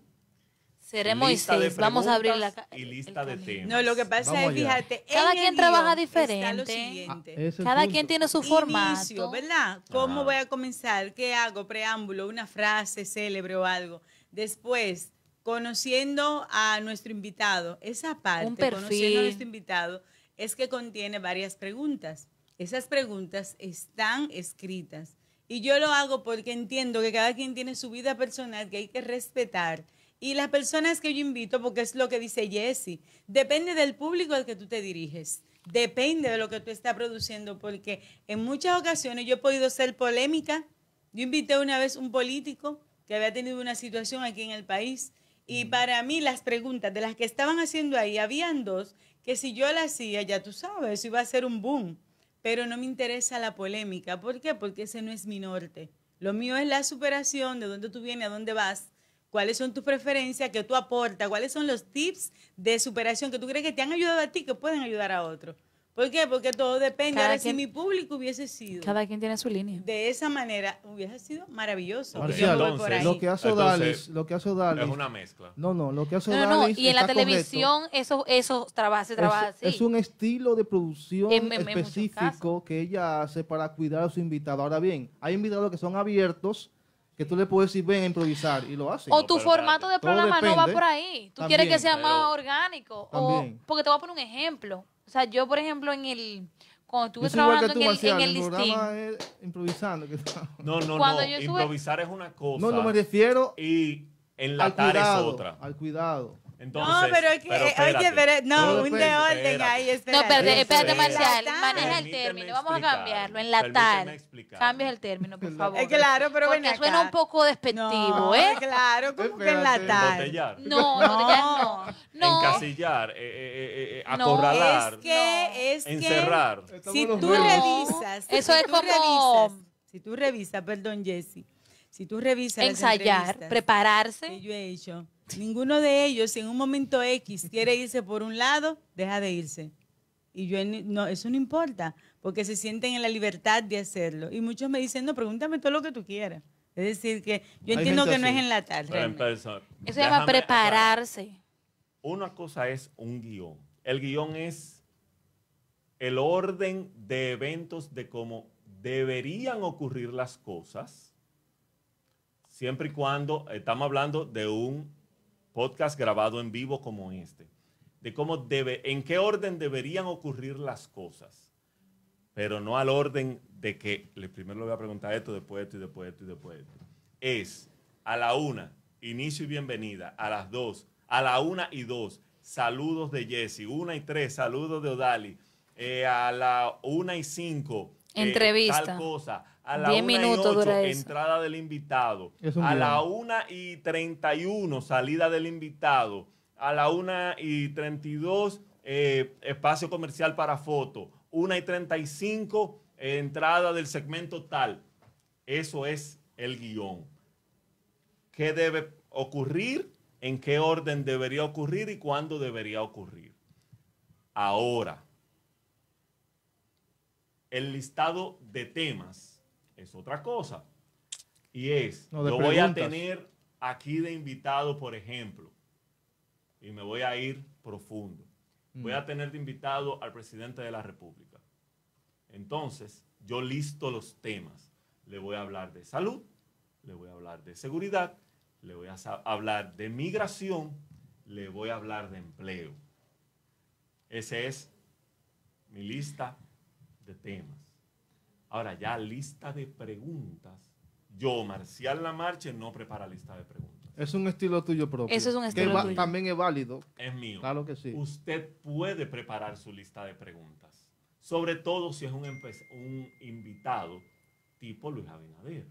Seremos lista de vamos a abrir la y lista de temas. No, lo que pasa Vamos es, fíjate, Cada quien trabaja diferente. Ah, Cada punto. quien tiene su Inicio, formato. ¿verdad? ¿Cómo voy a comenzar? ¿Qué hago? Preámbulo, una frase célebre o algo. Después, conociendo a nuestro invitado. Esa parte, Un perfil. conociendo a nuestro invitado, es que contiene varias preguntas. Esas preguntas están escritas. Y yo lo hago porque entiendo que cada quien tiene su vida personal que hay que respetar. Y las personas que yo invito, porque es lo que dice Jesse, depende del público al que tú te diriges. Depende de lo que tú estás produciendo, porque en muchas ocasiones yo he podido ser polémica. Yo invité una vez un político que había tenido una situación aquí en el país y para mí las preguntas de las que estaban haciendo ahí, habían dos que si yo las hacía, ya tú sabes, iba a ser un boom. Pero no me interesa la polémica. ¿Por qué? Porque ese no es mi norte. Lo mío es la superación, de dónde tú vienes, a dónde vas, cuáles son tus preferencias, qué tú aportas, cuáles son los tips de superación que tú crees que te han ayudado a ti, que pueden ayudar a otro. ¿Por qué? Porque todo depende. Cada Ahora, si quien- mi público hubiese sido Cada quien tiene su línea. de esa manera, hubiese sido maravilloso. Yo. Lo que hace Odalis, lo que hace Odalis. Es una mezcla. No, no, lo que hace No, no, no, Odalis y en la correcto. televisión eso, eso trabaja, se trabaja es, así. es un estilo de producción En- en- en muchos específico que ella hace para cuidar a su invitado. Ahora bien, hay invitados que son abiertos que tú le puedes decir ven a improvisar y lo hacen. O tu pero formato de programa no va por ahí. Tú También, quieres que sea pero- más orgánico. O, porque te voy a poner un ejemplo. O sea, yo, por ejemplo, en el. Cuando estuve trabajando tú, en el, Marcial, en el el listín. programa es improvisando. que- No, no, Cuando no. yo sube- Improvisar es una cosa. No, no me refiero Y al enlatar es otra. Al cuidado. Entonces, no, pero es que, espérate. oye, pero, no, un de orden Espérate. ahí, No, espérate. espérate, espérate, Espera. Marcial. Maneja el término. Vamos a cambiarlo. Permíteme Enlatar. Cambias el término, por favor. Es claro, pero ven Porque acá. suena un poco despectivo, no, ¿eh? claro, como que Espérate. enlatar. Embotellar. No, no, ya no. No. Encasillar, eh, eh, eh, eh, No. acorralar, Es que, es que, encerrar. si tú revisas, Eso si es como- revisas, si tú revisas, perdón, Jessy, si tú revisas las Ensayar, entrevistas que prepararse. yo he hecho, ninguno de ellos, si en un momento X quiere irse por un lado, deja de irse. Y yo, no, eso no importa, porque se sienten en la libertad de hacerlo. Y muchos me dicen, no, pregúntame todo lo que tú quieras. Es decir, que yo Hay entiendo que no es enlatar. Realmente. empezó- Eso se llama prepararse. Una cosa es un guion. El guion es el orden de eventos de cómo deberían ocurrir las cosas, siempre y cuando estamos hablando de un podcast grabado en vivo como este, de cómo debe, en qué orden deberían ocurrir las cosas, pero no al orden de que le primero le voy a preguntar esto, después esto y después esto y después esto. Es a la una, inicio y bienvenida, a las dos, a la una y dos, saludos de Jesse, una y tres, saludos de Odali, eh, a la una y cinco, eh, Entrevista. tal cosa, a la Diez una y minutos ocho, dura eso. entrada del invitado, Es un a la guion. una y treinta y uno, salida del invitado, a la una y treinta y dos, eh, espacio comercial para foto, una y treinta y cinco, eh, entrada del segmento tal. Eso es el guion. ¿Qué debe ocurrir? ¿En qué orden debería ocurrir y cuándo debería ocurrir? Ahora, el listado de temas es otra cosa. Y es, No, yo voy a tener aquí de invitado, por ejemplo, y me voy a ir profundo. Voy Mm. a tener de invitado al presidente de la República. Entonces, yo listo los temas. Le voy a hablar de salud, le voy a hablar de seguridad, le voy a hablar de migración, le voy a hablar de empleo. Ese es mi lista de temas. Ahora ya lista de preguntas. Yo, Marcial Lamarche, no prepara lista de preguntas. Es un estilo tuyo propio. Eso es un estilo tuyo. También es válido. Es mío. Claro que sí. Usted puede preparar su lista de preguntas. Sobre todo si es un, un invitado tipo Luis Abinader.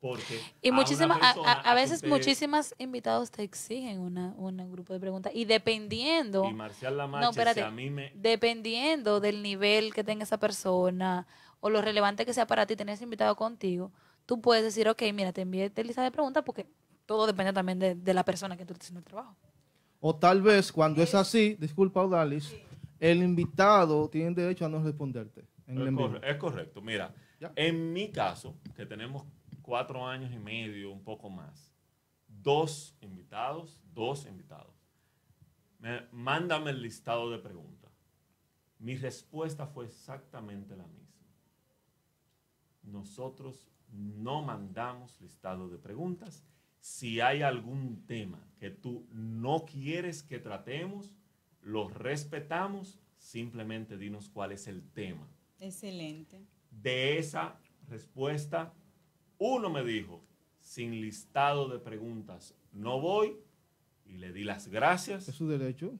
Porque Y muchísimas, a, persona a- a que veces usted- muchísimas invitados te exigen una, un grupo de preguntas. Y dependiendo, Y Marcial Lamarche, No, espérate. si a mí me... dependiendo del nivel que tenga esa persona o lo relevante que sea para ti tener ese invitado contigo, tú puedes decir, ok, mira, te envié esta lista de preguntas porque todo depende también de, de la persona que tú estés haciendo el trabajo. O tal vez cuando es así, disculpa Odalis, el invitado tiene derecho a no responderte. En Es, en vivo. corre- es correcto. Mira, Ya. en mi caso, que tenemos cuatro años y medio, un poco más, dos invitados dos invitados. Me- mándame el listado de preguntas. Mi respuesta fue exactamente la misma. Nosotros no mandamos listado de preguntas. Si hay algún tema que tú no quieres que tratemos, lo respetamos. Simplemente dinos cuál es el tema. Excelente. De esa respuesta, uno me dijo, sin listado de preguntas, no voy. Y le di las gracias. Es su derecho,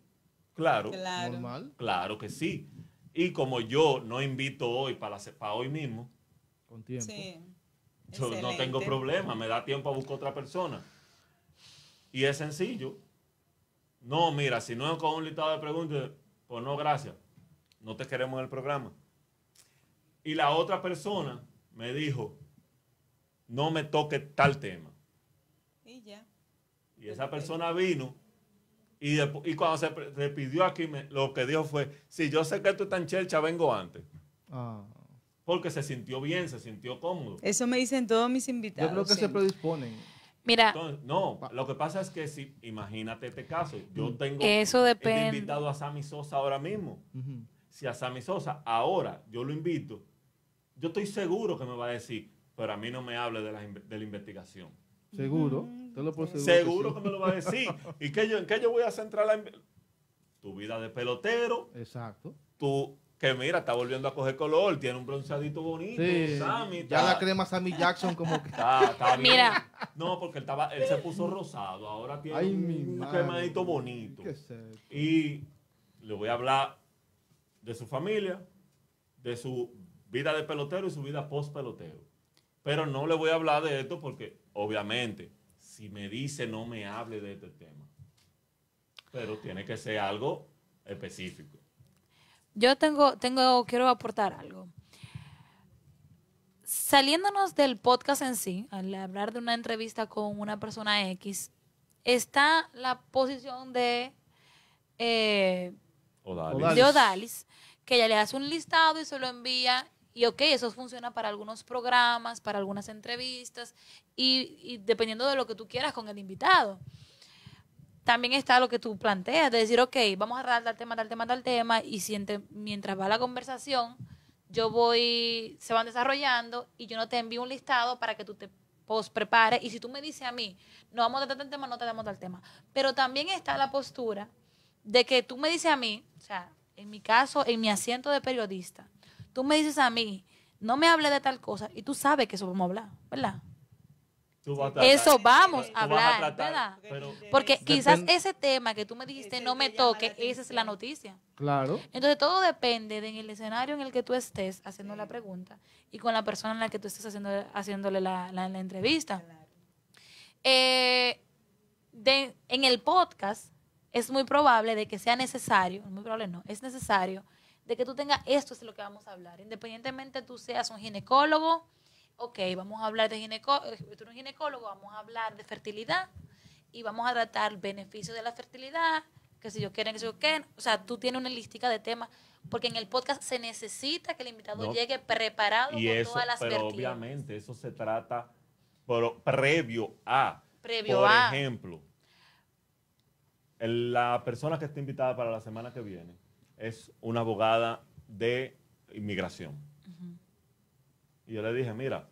Claro, Claro. normal, claro que sí. Y como yo no invito hoy para, para hoy mismo, con tiempo. Sí. yo no tengo problema, me da tiempo a buscar otra persona. Y es sencillo. No, mira, si no es con un listado de preguntas, pues no, gracias. No te queremos en el programa. Y la otra persona me dijo, no me toque tal tema. Y ya. Y esa persona vino y, y cuando se se pidió aquí, me- lo que dijo fue, si yo sé que tú estás en chelcha, vengo antes. Ah, Porque se sintió bien, se sintió cómodo. Eso me dicen todos mis yo invitados. creo que se predisponen. Mira, Entonces, no, lo que pasa es que si, imagínate este caso, yo tengo Eso este invitado a Sammy Sosa ahora mismo. Si a Sammy Sosa ahora yo lo invito, yo estoy seguro que me va a decir, pero a mí no me hable de la, de la investigación. Seguro, te lo puedo Seguro sí. que me lo va a decir. ¿Y qué yo, en qué yo voy a centrar la tu vida de pelotero? Exacto. tú, que mira, está volviendo a coger color, tiene un bronceadito bonito, Sí, Sammy, ya está- la crema Sammy Jackson como que... Está, está bien. Mira. No, porque él, estaba, él se puso rosado, ahora tiene Ay, un madre. quemadito bonito. Y le voy a hablar de su familia, de su vida de pelotero y su vida post pelotero. Pero no le voy a hablar de esto porque, obviamente, si me dice no me hable de este tema. Pero tiene que ser algo específico. Yo tengo, tengo, quiero aportar algo. Saliéndonos del podcast en sí, al hablar de una entrevista con una persona X, está la posición de, eh, Odalis. De Odalis, que ella le hace un listado y se lo envía. Y ok, eso funciona para algunos programas, para algunas entrevistas, y, y dependiendo de lo que tú quieras con el invitado. También está lo que tú planteas, de decir, ok, vamos a hablar tal tema, tal tema, tal tema, y si mientras va la conversación, yo voy, se van desarrollando, y yo no te envío un listado para que tú te post prepares, y si tú me dices a mí, no vamos a tratar tal tema, no tratamos tal tema. Pero también está la postura de que tú me dices a mí, o sea, en mi caso, en mi asiento de periodista, tú me dices a mí, no me hable de tal cosa, y tú sabes que eso vamos hablar, ¿verdad? Tú vas a tratar- Eso vamos a hablar, tratar, ¿verdad? pero- Porque quizás ese tema que tú me dijiste no me toque, esa es la noticia. Claro. Entonces todo depende del escenario en el que tú estés haciendo la pregunta y con la persona en la que tú estés haciendo, haciéndole la, la- la entrevista. Claro. Eh, de- en el podcast es muy probable de que sea necesario, muy probable no, es necesario de que tú tengas esto es lo que vamos a hablar. Independientemente tú seas un ginecólogo, ok, vamos a hablar de ginecólogo, tú eres ginecólogo, vamos a hablar de fertilidad y vamos a tratar beneficios de la fertilidad, que si yo quieren, que si yo quieren. O sea, tú tienes una listica de temas, porque en el podcast se necesita que el invitado No. llegue preparado y con eso, todas las pero obviamente eso se trata pero previo a. Previo por a. ejemplo, la persona que está invitada para la semana que viene es una abogada de inmigración. Y yo le dije, mira,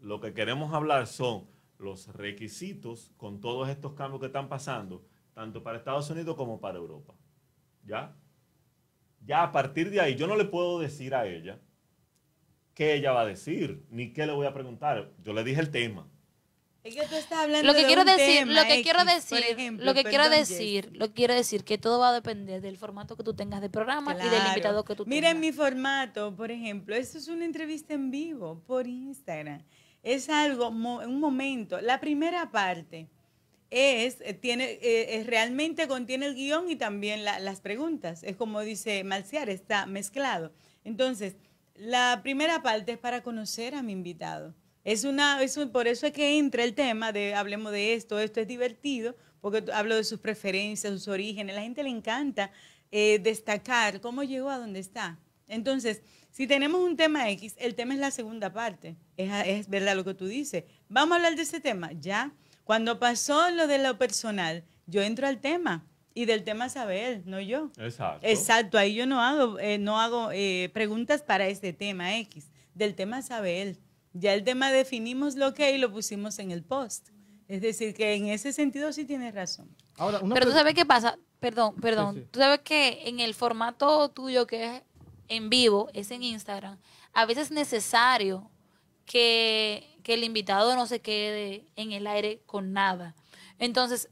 lo que queremos hablar son los requisitos con todos estos cambios que están pasando, tanto para Estados Unidos como para Europa. ¿Ya? Ya a partir de ahí, yo no le puedo decir a ella qué ella va a decir, ni qué le voy a preguntar. Yo le dije el tema. Es que tú estás hablando lo que de quiero un decir, tema lo que quiero decir, ejemplo, lo que quiero decir, Jessy. lo que quiero decir que todo va a depender del formato que tú tengas de programa y del invitado que tú Mira, en tengas. mi formato, por ejemplo, esto es una entrevista en vivo por Instagram. Es algo, un momento. La primera parte es, eh, tiene, eh, es realmente contiene el guion y también la- las preguntas. Es como dice Malciar, está mezclado. Entonces, la primera parte es para conocer a mi invitado. Es una, es un- por eso es que entra el tema de hablemos de esto, esto es divertido, porque hablo de sus preferencias, sus orígenes. A la gente le encanta eh, destacar cómo llegó a donde está. Entonces, si tenemos un tema X, el tema es la segunda parte. Es, es verdad lo que tú dices. Vamos a hablar de ese tema, ya. Cuando pasó lo de lo personal, yo entro al tema y del tema sabe él, no yo. Exacto. Exacto, ahí yo no hago, eh, no hago eh, preguntas para este tema X. Del tema sabe él. Ya el tema definimos lo que hay y lo pusimos en el post. Es decir, que en ese sentido sí tienes razón. Ahora, una Pero tú sabes qué pasa, perdón, perdón. Sí, sí. Tú sabes que en el formato tuyo que es en vivo, es en Instagram, a veces es necesario que, que el invitado no se quede en el aire con nada. Entonces,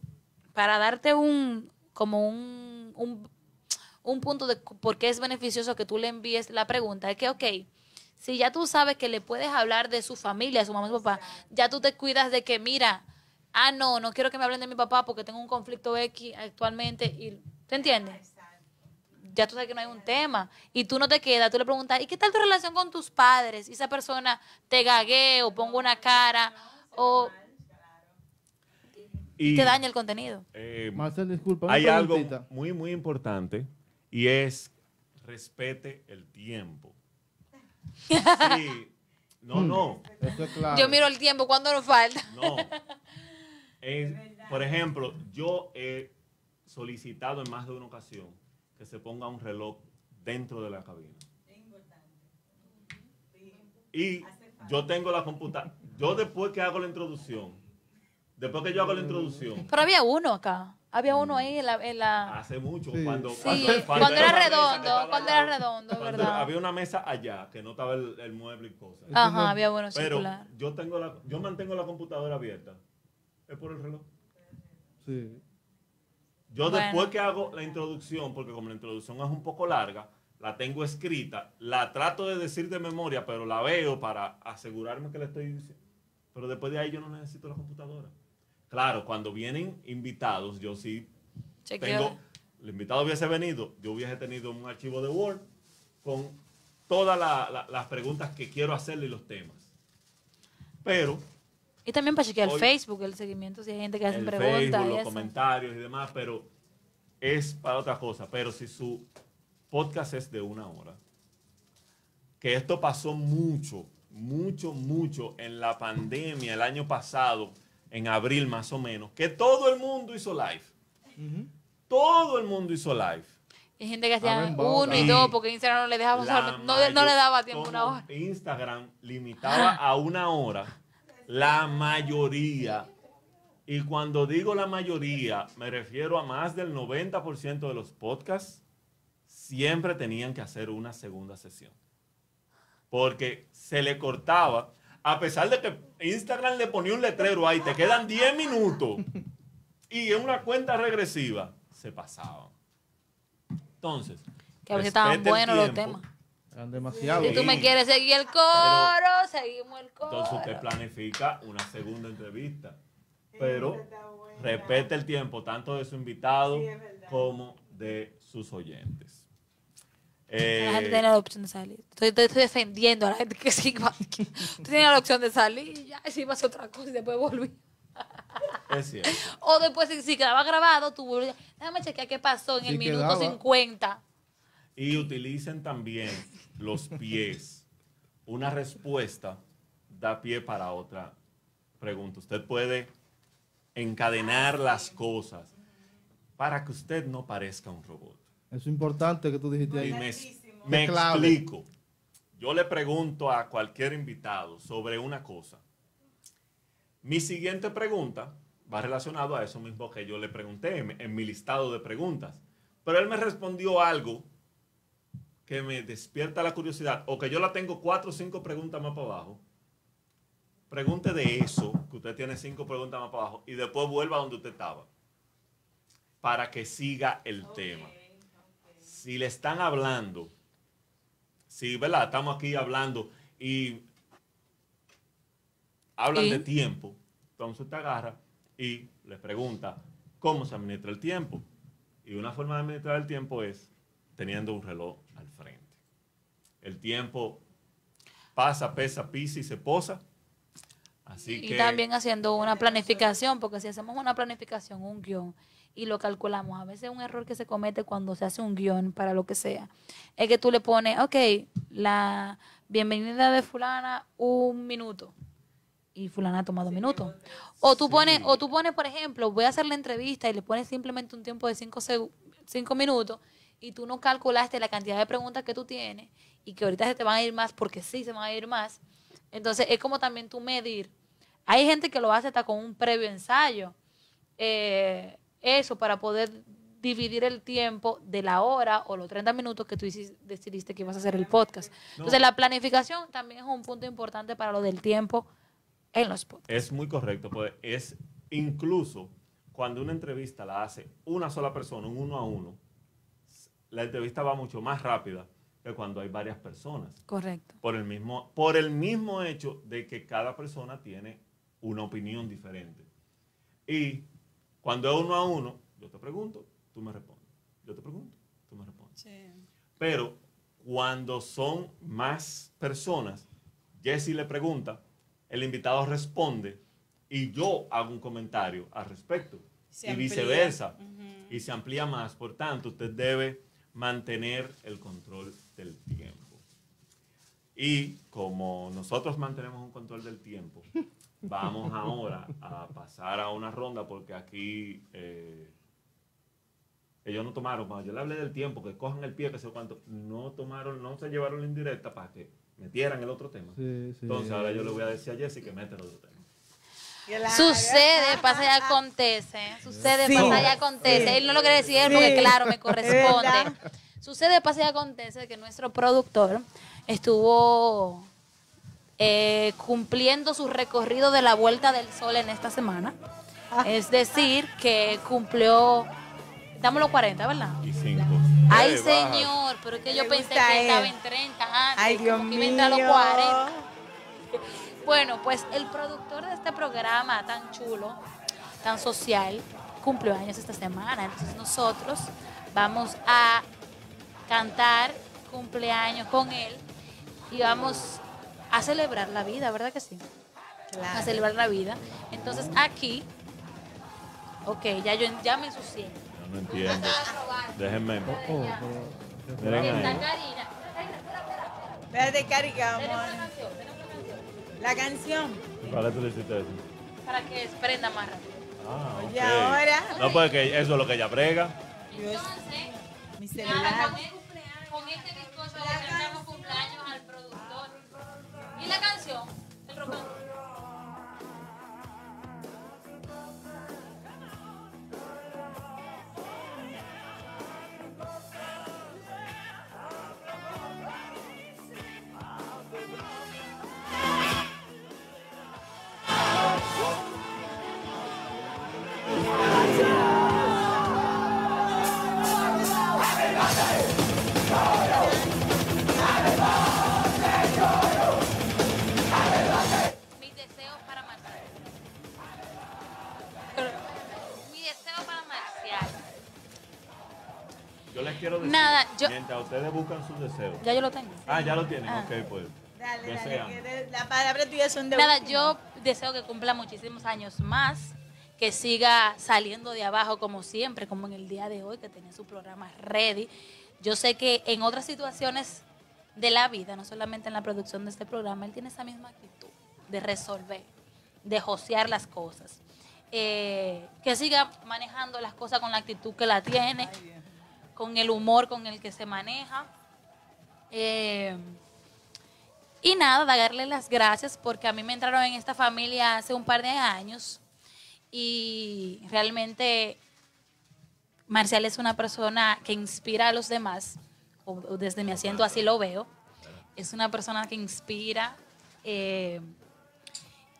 para darte un, como un, un, un punto de por qué es beneficioso que tú le envíes la pregunta, es que, ok, si ya tú sabes que le puedes hablar de su familia, su mamá, su papá, ya tú te cuidas de que, mira, ah, no, no quiero que me hablen de mi papá porque tengo un conflicto X actualmente. Y, ¿Te entiendes? Ya tú sabes que no hay un tema. Y tú no te quedas, tú le preguntas, ¿y qué tal tu relación con tus padres? Y esa persona te gague o ponga una cara o Y, te daña el contenido. eh, Marcel, disculpa, hay algo muy, muy importante y es respete el tiempo. Sí. No, no, Eso es claro. Yo miro el tiempo, ¿cuándo nos falta? no. Es- por ejemplo, yo he solicitado en más de una ocasión que se ponga un reloj dentro de la cabina. Y yo tengo la computadora. Yo después que hago la introducción, después que yo hago la introducción, Pero había uno acá. Había uno ahí en la... En la... hace mucho, Sí. cuando, Sí, cuando, cuando era redondo, cuando era redondo, cuando ¿verdad? Había una mesa allá que no estaba el, el mueble y cosas. Ajá, había uno Pero circular. yo tengo la, yo mantengo la computadora abierta. Es por el reloj. Sí. Yo Bueno. después que hago la introducción, porque como la introducción es un poco larga, la tengo escrita, la trato de decir de memoria, pero la veo para asegurarme que la estoy diciendo. Pero después de ahí yo no necesito la computadora. Claro, cuando vienen invitados, yo sí Chequeo. tengo, el invitado hubiese venido, yo hubiese tenido un archivo de Word con todas la- la- las preguntas que quiero hacerle y los temas. Pero Y también para chequear el Hoy- Facebook, el seguimiento, si hay gente que hace preguntas Facebook, y los eso. comentarios y demás, pero es para otra cosa. Pero si su podcast es de una hora, que esto pasó mucho, mucho, mucho en la pandemia el año pasado, en abril más o menos, que todo el mundo hizo live. Todo el mundo hizo live. Hay gente que hacía uno y dos porque Instagram no le dejaba solamente- no, no le daba tiempo una hora. Instagram limitaba a una hora la mayoría. Y cuando digo la mayoría, me refiero a más del 90% de los podcasts, siempre tenían que hacer una segunda sesión. Porque se le cortaba, a pesar de que Instagram le ponía un letrero ahí, te quedan 10 minutos, y en una cuenta regresiva, se pasaban. Entonces, Que a veces estaban buenos los temas. Eran demasiado. Si tú me quieres seguir el coro, seguimos el coro. Entonces usted planifica una segunda entrevista. Pero respete el tiempo tanto de su invitado como de sus oyentes. La gente Eh, tiene la opción de salir. Estoy, estoy- estoy defendiendo a la gente que sí va. Tú tienes la opción de salir y ya, si vas a otra cosa y después volví. es cierto. O después, si, si quedaba grabado, tú volvías. Déjame chequear qué pasó en Si el minuto quedaba. 50. Y utilicen también los pies. Una respuesta da pie para otra pregunta. Usted puede encadenar las cosas para que usted no parezca un robot. Eso es importante que tú dijiste Y ahí. me, explico. Yo le pregunto a cualquier invitado sobre una cosa. Mi siguiente pregunta va relacionado a eso mismo que yo le pregunté en, en mi listado de preguntas. Pero él me respondió algo que me despierta la curiosidad o que yo la tengo cuatro o cinco preguntas más para abajo. Pregunte de eso, que usted tiene cinco preguntas más para abajo, y después vuelva a donde usted estaba, para que siga el tema si le están hablando, si, ¿verdad? Estamos aquí hablando y hablan ¿Y? de tiempo, entonces usted agarra y le pregunta cómo se administra el tiempo. Y una forma de administrar el tiempo es teniendo un reloj al frente. El tiempo pasa, pesa, pisa y se posa. Así Y que también haciendo una planificación, porque si hacemos una planificación, un guion, y lo calculamos, a veces un error que se comete cuando se hace un guion para lo que sea, es que tú le pones, ok, la bienvenida de fulana, un minuto. y fulana toma dos minutos. O tú pones, o tú pones, por ejemplo, voy a hacer la entrevista y le pones simplemente un tiempo de cinco, cinco minutos y tú no calculaste la cantidad de preguntas que tú tienes y que ahorita se te van a ir más porque sí se van a ir más. Entonces es como también tú medir. Hay gente que lo hace hasta con un previo ensayo. Eh, eso para poder dividir el tiempo de la hora o los 30 minutos que tú decidiste que ibas a hacer el podcast. Entonces la planificación también es un punto importante para lo del tiempo en los podcasts. Es muy correcto, pues es incluso cuando una entrevista la hace una sola persona, un uno a uno, la entrevista va mucho más rápida que cuando hay varias personas. Correcto. Por el mismo, por el mismo hecho de que cada persona tiene una opinión diferente. Y cuando es uno a uno, yo te pregunto, tú me respondes. Yo te pregunto, tú me respondes. Pero cuando son más personas, Jesse le pregunta, el invitado responde y yo hago un comentario al respecto. Se y amplía. viceversa. Y se amplía más. Por tanto, usted debe mantener el control del tiempo. Y como nosotros mantenemos un control del tiempo, vamos ahora a pasar a una ronda porque aquí eh, ellos no tomaron, cuando yo le hablé del tiempo, que cojan el pie, que sé cuánto, no tomaron, no se llevaron la indirecta para que metieran el otro tema. Sí, sí. Entonces ahora yo le voy a decir a Jesse que mete el otro tema. Sucede, pasa y acontece. Sucede, Sí. pasa y acontece. Sí. Él no lo quiere decir porque, claro, me Es corresponde. Sucede, pasa y acontece que nuestro productor estuvo eh, cumpliendo su recorrido de la Vuelta del Sol en esta semana. Ah. Es decir, que cumplió, damos los 40, ¿verdad? Y cinco. Ay, señor, pero es que yo pensé que él. estaba en 30 antes. Ay, Dios como que mío. a los 40. Bueno, pues el productor de este programa tan chulo, tan social, cumplió años esta semana. Entonces nosotros vamos a cantar cumpleaños con él y vamos a celebrar la vida, ¿verdad que sí? A celebrar la vida. Entonces aquí, ok, ya yo ya me ensucié. Yo no entiendo. Déjenme. Oh, Miren Está ahí. Karina. Espérate, Cari, que vamos. Tenemos una canción, tenemos una canción. La canción. ¿Para qué tú le hiciste eso? Para que prenda más rápido. Ah, Y ahora- No, pues que eso es lo que ella brega. Entonces, mi nada, celular. con, el- con este bizcocho le cantamos cumpleaños. ¿Y la canción? El rock Yo les quiero decir. Nada, yo- Mientras ustedes buscan sus deseos. Ya yo lo tengo. Ah, ya lo tienen. Ah. Ok, pues. Dale, dale, la palabra tuya son de Nada, último. yo deseo que cumpla muchísimos años más, que siga saliendo de abajo como siempre, como en el día de hoy, que tiene su programa ready. Yo sé que en otras situaciones de la vida, no solamente en la producción de este programa, él tiene esa misma actitud de resolver, de josear las cosas. Eh, que siga manejando las cosas con la actitud que la tiene, con el humor con el que se maneja. Eh, y nada, darle las gracias porque a mí me entraron en esta familia hace un par de años y realmente Marcial es una persona que inspira a los demás, desde mi asiento así lo veo. Es una persona que inspira eh,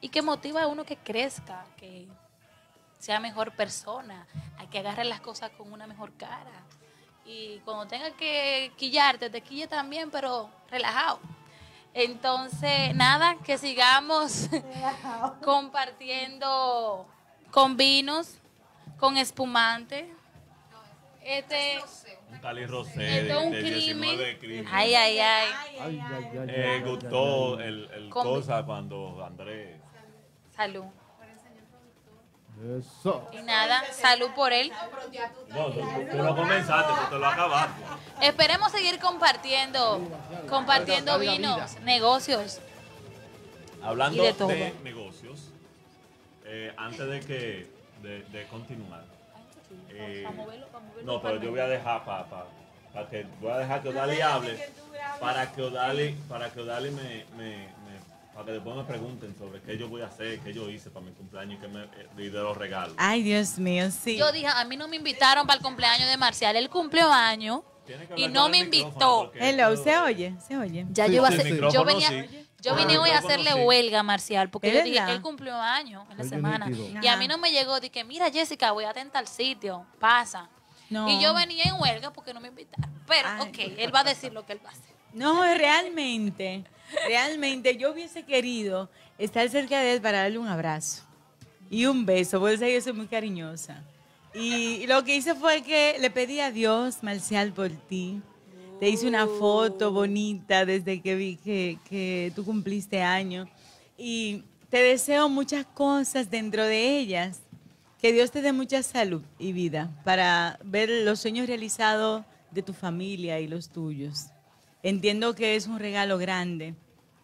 y que motiva a uno que crezca, que sea mejor persona, a que agarre las cosas con una mejor cara. Y cuando tenga que quillarte, te quille también, pero relajado. Entonces, nada, que sigamos compartiendo con vinos, con espumante. Este, Un cali rosé un de, de 19 crimen. Ay, ay, ay. Ay, ay, ay, ay, Eh, gustó el, el cosa cuando Andrés. Salud. Eso. Y nada, salud por él. No, tú, tú lo comenzaste, tú te lo acabaste. Esperemos seguir compartiendo, compartiendo vinos, negocios. Hablando Y de, negocios, eh, antes de que de, de continuar. eh, no, pero yo voy a dejar para pa, pa que voy a dejar que Odali hable para que Odali para que Odali me, me- para que después me pregunten sobre qué yo voy a hacer, qué yo hice para mi cumpleaños y, qué me, y de los regalos. Ay, Dios mío, sí. Yo dije, a mí no me invitaron para el cumpleaños de Marcial. Él cumplió año Tiene que y no me el invitó. Hello, ¿se oye? ¿Se oye? Ya Sí, yo iba a hacer, el yo venía, sí. yo el vine hoy a hacerle sí. huelga a Marcial, porque ¿Es yo dije, él cumplió año en la Oye, semana. Y a mí no me llegó, dije, mira Jessica, voy a tentar sitio, pasa. No. Y yo venía en huelga porque no me invitaron. Pero, Ay. ok, él va a decir lo que él va a hacer. No, realmente, realmente yo hubiese querido estar cerca de él para darle un abrazo y un beso, por eso yo soy muy cariñosa. Y lo que hice fue que le pedí a Dios, Marcial, por ti. Te hice una foto bonita desde que vi que, que tú cumpliste año. Y te deseo muchas cosas dentro de ellas. Que Dios te dé mucha salud y vida para ver los sueños realizados de tu familia y los tuyos. Entiendo que es un regalo grande,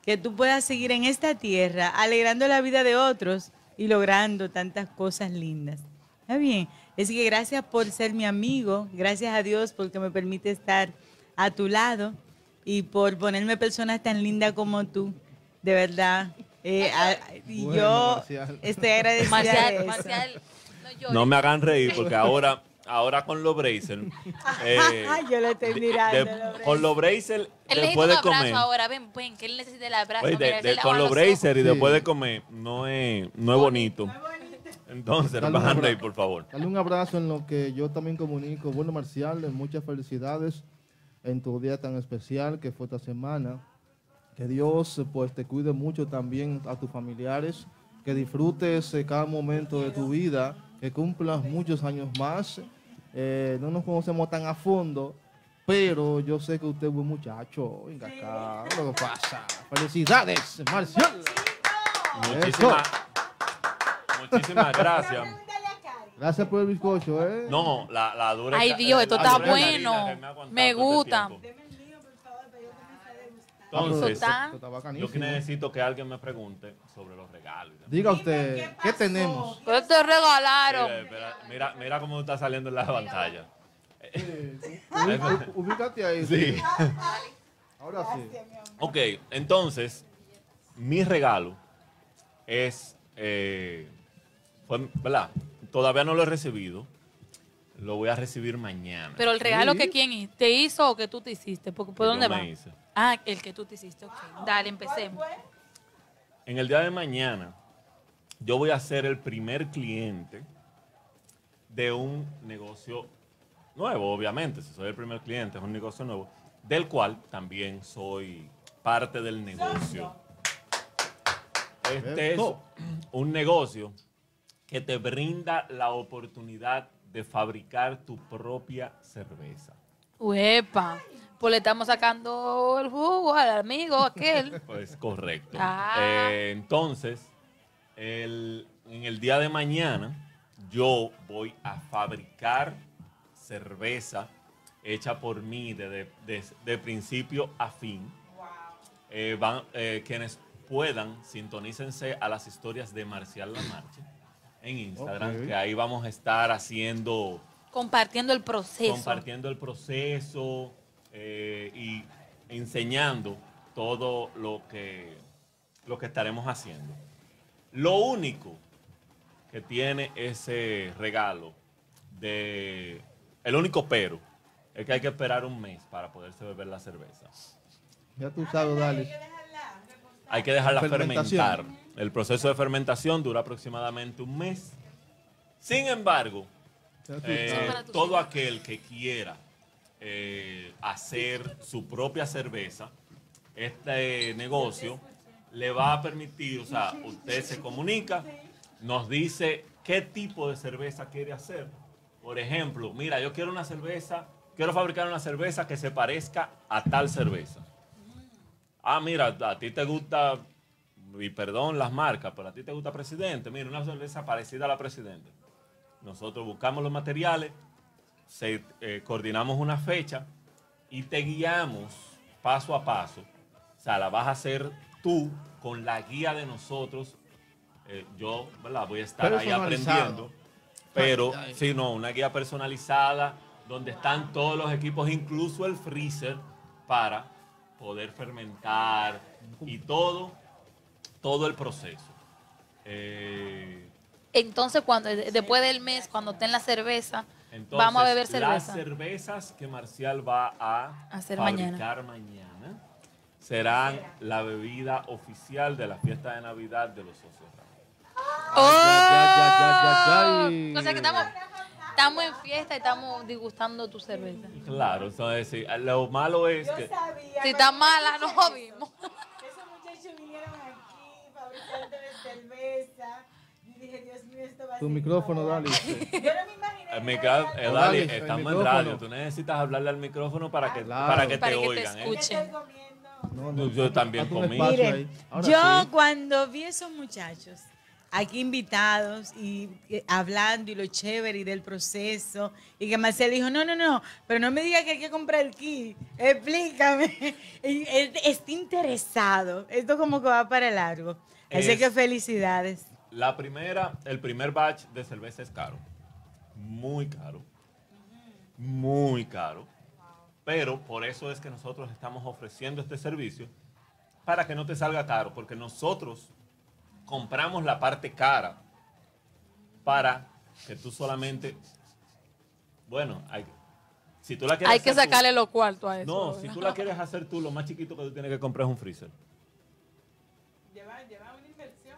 que tú puedas seguir en esta tierra alegrando la vida de otros y logrando tantas cosas lindas. Está bien. Es que gracias por ser mi amigo, gracias a Dios porque me permite estar a tu lado y por ponerme personas tan lindas como tú. De verdad. Eh, a- y Bueno, yo Marcial. estoy agradecida de Marcial, eso. Marcial, no llores. No me hagan reír porque ahora, ahora con los bracer, eh, yo lo estoy mirando. de- lo con los Él necesita después un de abrazo comer, ahora, ven, ven, que él necesita el abrazo. oye, de- mira, de- él le con los ojos. bracer y Sí. después de comer, no es, no es bonito. Entonces, Dale un por favor. Dale un abrazo en lo que yo también comunico. Bueno, Marcial, muchas felicidades en tu día tan especial que fue esta semana. Que Dios eh, pues te cuide mucho también a tus familiares. Que disfrutes eh, cada momento de tu vida. Que cumplas muchos años más. Eh, no nos conocemos tan a fondo, pero yo sé que usted es buen muchacho. Venga acá, ¿qué es lo que pasa? Felicidades, Marcial. Muchísimas, muchísimas gracias. Gracias por el bizcocho, ¿eh? No, la, la dura. Ay, Dios, esto la está bueno. me este gusta. tiempo. Ah, pero Entonces, esto está yo que necesito que alguien me pregunte sobre los regalos. Diga usted, ¿qué tenemos? Pero te regalaron. Mira, espera, mira, mira cómo está saliendo en la pantalla. Ubí- Ubícate ahí. Sí. Ahora sí. Ok, entonces, mi regalo es, eh, fue- ¿verdad? Todavía no lo he recibido. Lo voy a recibir mañana. Pero el regalo Sí. que quién te hizo o que tú te hiciste, porque ¿por Yo dónde me va? hice. Ah, el que tú te hiciste, ok. Dale, empecemos. En el día de mañana, yo voy a ser el primer cliente de un negocio nuevo, obviamente. Si soy el primer cliente, es un negocio nuevo, del cual también soy parte del negocio. Este es un negocio que te brinda la oportunidad de fabricar tu propia cerveza. Uepa. Pues le estamos sacando el jugo al amigo aquel. Pues correcto. Ah. Eh, entonces, el- en el día de mañana, yo voy a fabricar cerveza hecha por mí de, de- de- de principio a fin. Eh, van, eh, quienes puedan, sintonícense a las historias de Marcial Lamarche en Instagram, que ahí vamos a estar haciendo Compartiendo el proceso. compartiendo el proceso eh, y enseñando todo lo que, lo que estaremos haciendo. Lo único que tiene ese regalo de... El único pero es que hay que esperar un mes para poderse beber la cerveza. Ya tú sabes, dale. Hay que dejarla fermentar. El proceso de fermentación dura aproximadamente un mes. Sin embargo, eh, todo aquel que quiera eh, hacer su propia cerveza, este negocio le va a permitir, o sea, usted se comunica, nos dice qué tipo de cerveza quiere hacer. Por ejemplo, mira, yo quiero una cerveza, quiero fabricar una cerveza que se parezca a tal cerveza. Ah, mira, a ti te gusta, y perdón las marcas, pero a ti te gusta Presidente. Mira, una cerveza parecida a la Presidente. Nosotros buscamos los materiales, se- eh, coordinamos una fecha y te guiamos paso a paso. O sea, la vas a hacer tú con la guía de nosotros. Eh, yo ¿verdad? voy a estar ahí aprendiendo. Pero, ay. sí, no, una guía personalizada donde están todos los equipos, incluso el freezer, para poder fermentar y todo, todo el proceso. Eh, Entonces, cuando después del mes, cuando estén la cerveza, entonces, vamos a beber Las cerveza. cervezas que Marcial va a Hacer fabricar mañana. serán la bebida oficial de la fiesta de Navidad de los socios. ¡Oh! ya, ya, ya, ya, ya. O sea que estamos, estamos en fiesta y estamos disgustando tu cerveza. Claro, entonces sí, lo malo es que sabía. Si está mala, no jodimos. Esos muchachos vinieron aquí, fabricantes de cerveza. Tu micrófono, dale. Yo no me imaginé. eh, que eh. Dali, estamos en radio, tú necesitas hablarle al micrófono para que, Claro. para que te Para que te oigan. ¿eh? ¿Qué escuchen. estoy comiendo? No, Yo- también comí. Miren, yo sí. cuando vi esos muchachos aquí invitados y eh, hablando y lo chévere y del proceso, y que Marcel dijo, no, no, no, pero no me diga que hay que comprar el kit, explícame. Está interesado, esto como que va para largo. Así Es- que felicidades. La primera, el primer batch de cerveza es caro. Muy caro. Muy caro. Pero por eso es que nosotros estamos ofreciendo este servicio para que no te salga caro, porque nosotros compramos la parte cara para que tú solamente, bueno, hay, si tú la quieres Hay que hacer tú- sacarle los cuartos a eso. no, si tú la quieres hacer tú, lo más chiquito que tú tienes que comprar es un freezer.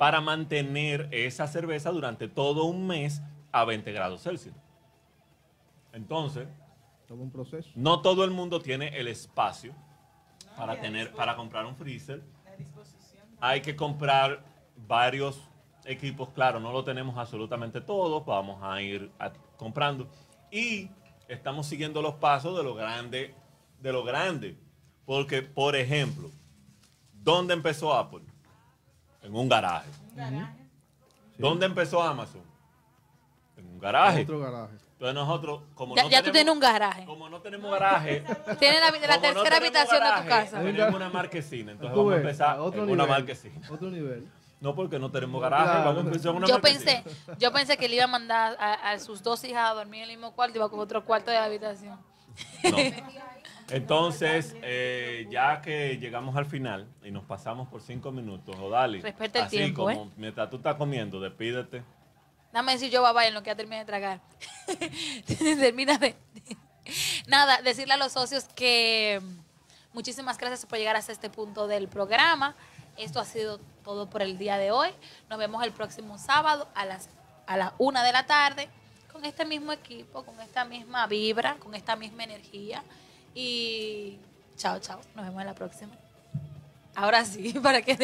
Para mantener esa cerveza durante todo un mes a 20 grados Celsius. Entonces, Todo un proceso. no todo el mundo tiene el espacio para tener, para comprar un freezer. Hay que comprar varios equipos, claro, no lo tenemos absolutamente todos, vamos a ir a- comprando. Y estamos siguiendo los pasos de lo grande, de lo grande. Porque, por ejemplo, ¿dónde empezó Apple? En un garaje. ¿Dónde empezó Amazon? En un garaje. Otro garaje. Entonces nosotros, como Ya, no ya tú tenemos- tienes un garaje. Como no tenemos garaje, Tienes la, la como no tercera habitación de tu garaje, casa. Tenemos una marquesina, entonces Tú vamos a empezar a otro en una nivel, marquesina. Otro nivel. No porque no tenemos garaje, Claro. vamos a empezar en una Yo marquesina. pensé, yo pensé que le iba a mandar a, a sus dos hijas a dormir en el mismo cuarto y iba con otro cuarto de habitación. No. Entonces, eh, ya que llegamos al final y nos pasamos por cinco minutos, Odali, Respeta el así tiempo, como ¿eh? mientras tú estás comiendo, despídete. Dame decir yo bye en lo que ya termine de tragar. Termina de... Nada, decirle a los socios que muchísimas gracias por llegar hasta este punto del programa. Esto ha sido todo por el día de hoy. Nos vemos el próximo sábado a las a la una de la tarde con este mismo equipo, con esta misma vibra, con esta misma energía. Y chao, chao. Nos vemos en la próxima. Ahora sí, para que...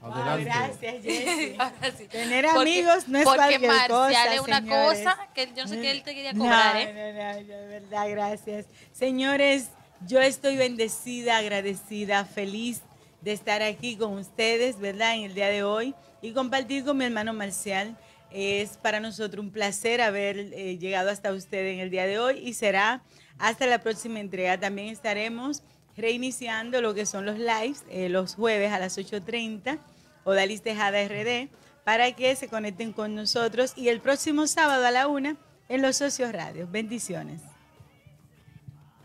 Wow, gracias, Jessy. Sí. Tener amigos no es porque cualquier Marcial cosa, es una señores. cosa que yo no sé qué él te quería cobrar, no, ¿eh? No, no, no, de verdad, gracias. Señores, yo estoy bendecida, agradecida, feliz de estar aquí con ustedes, ¿verdad? En el día de hoy y compartir con mi hermano Marcial. Es para nosotros un placer haber eh, llegado hasta usted en el día de hoy y será hasta la próxima entrega. También estaremos reiniciando lo que son los lives eh, los jueves a las 8.30, Odalis Tejada RD, para que se conecten con nosotros y el próximo sábado a la una en Los Socios Radios. Bendiciones.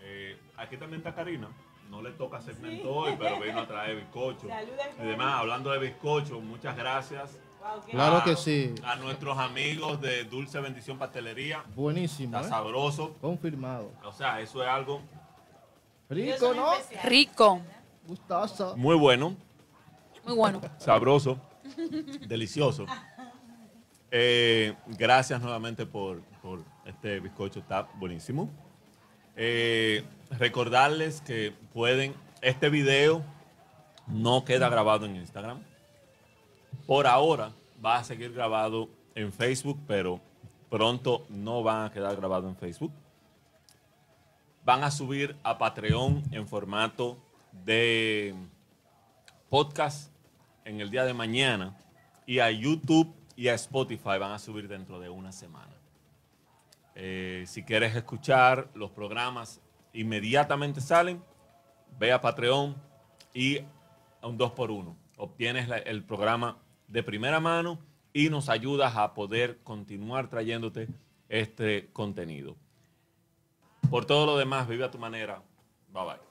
Eh, aquí también está Karina. No le toca segmento hoy, pero vino a traer bizcocho. Saluda, Y demás, hablando de bizcocho, muchas gracias. Claro que sí. A nuestros amigos de Dulce Bendición Pastelería. Buenísimo. Está ¿eh? sabroso. Confirmado. O sea, eso es algo Rico, ¿no? Rico, Gustoso. muy bueno, muy bueno. sabroso, delicioso. Eh, gracias nuevamente por, por este bizcocho, está buenísimo. Eh, recordarles que pueden, este video no queda grabado en Instagram. Por ahora va a seguir grabado en Facebook, pero pronto no van a quedar grabado en Facebook. Van a subir a Patreon en formato de podcast en el día de mañana y a YouTube y a Spotify van a subir dentro de una semana. Eh, si quieres escuchar los programas inmediatamente salen, ve a Patreon y a un 2x1. obtienes el programa de primera mano y nos ayudas a poder continuar trayéndote este contenido. Por todo lo demás, vive a tu manera. Bye bye.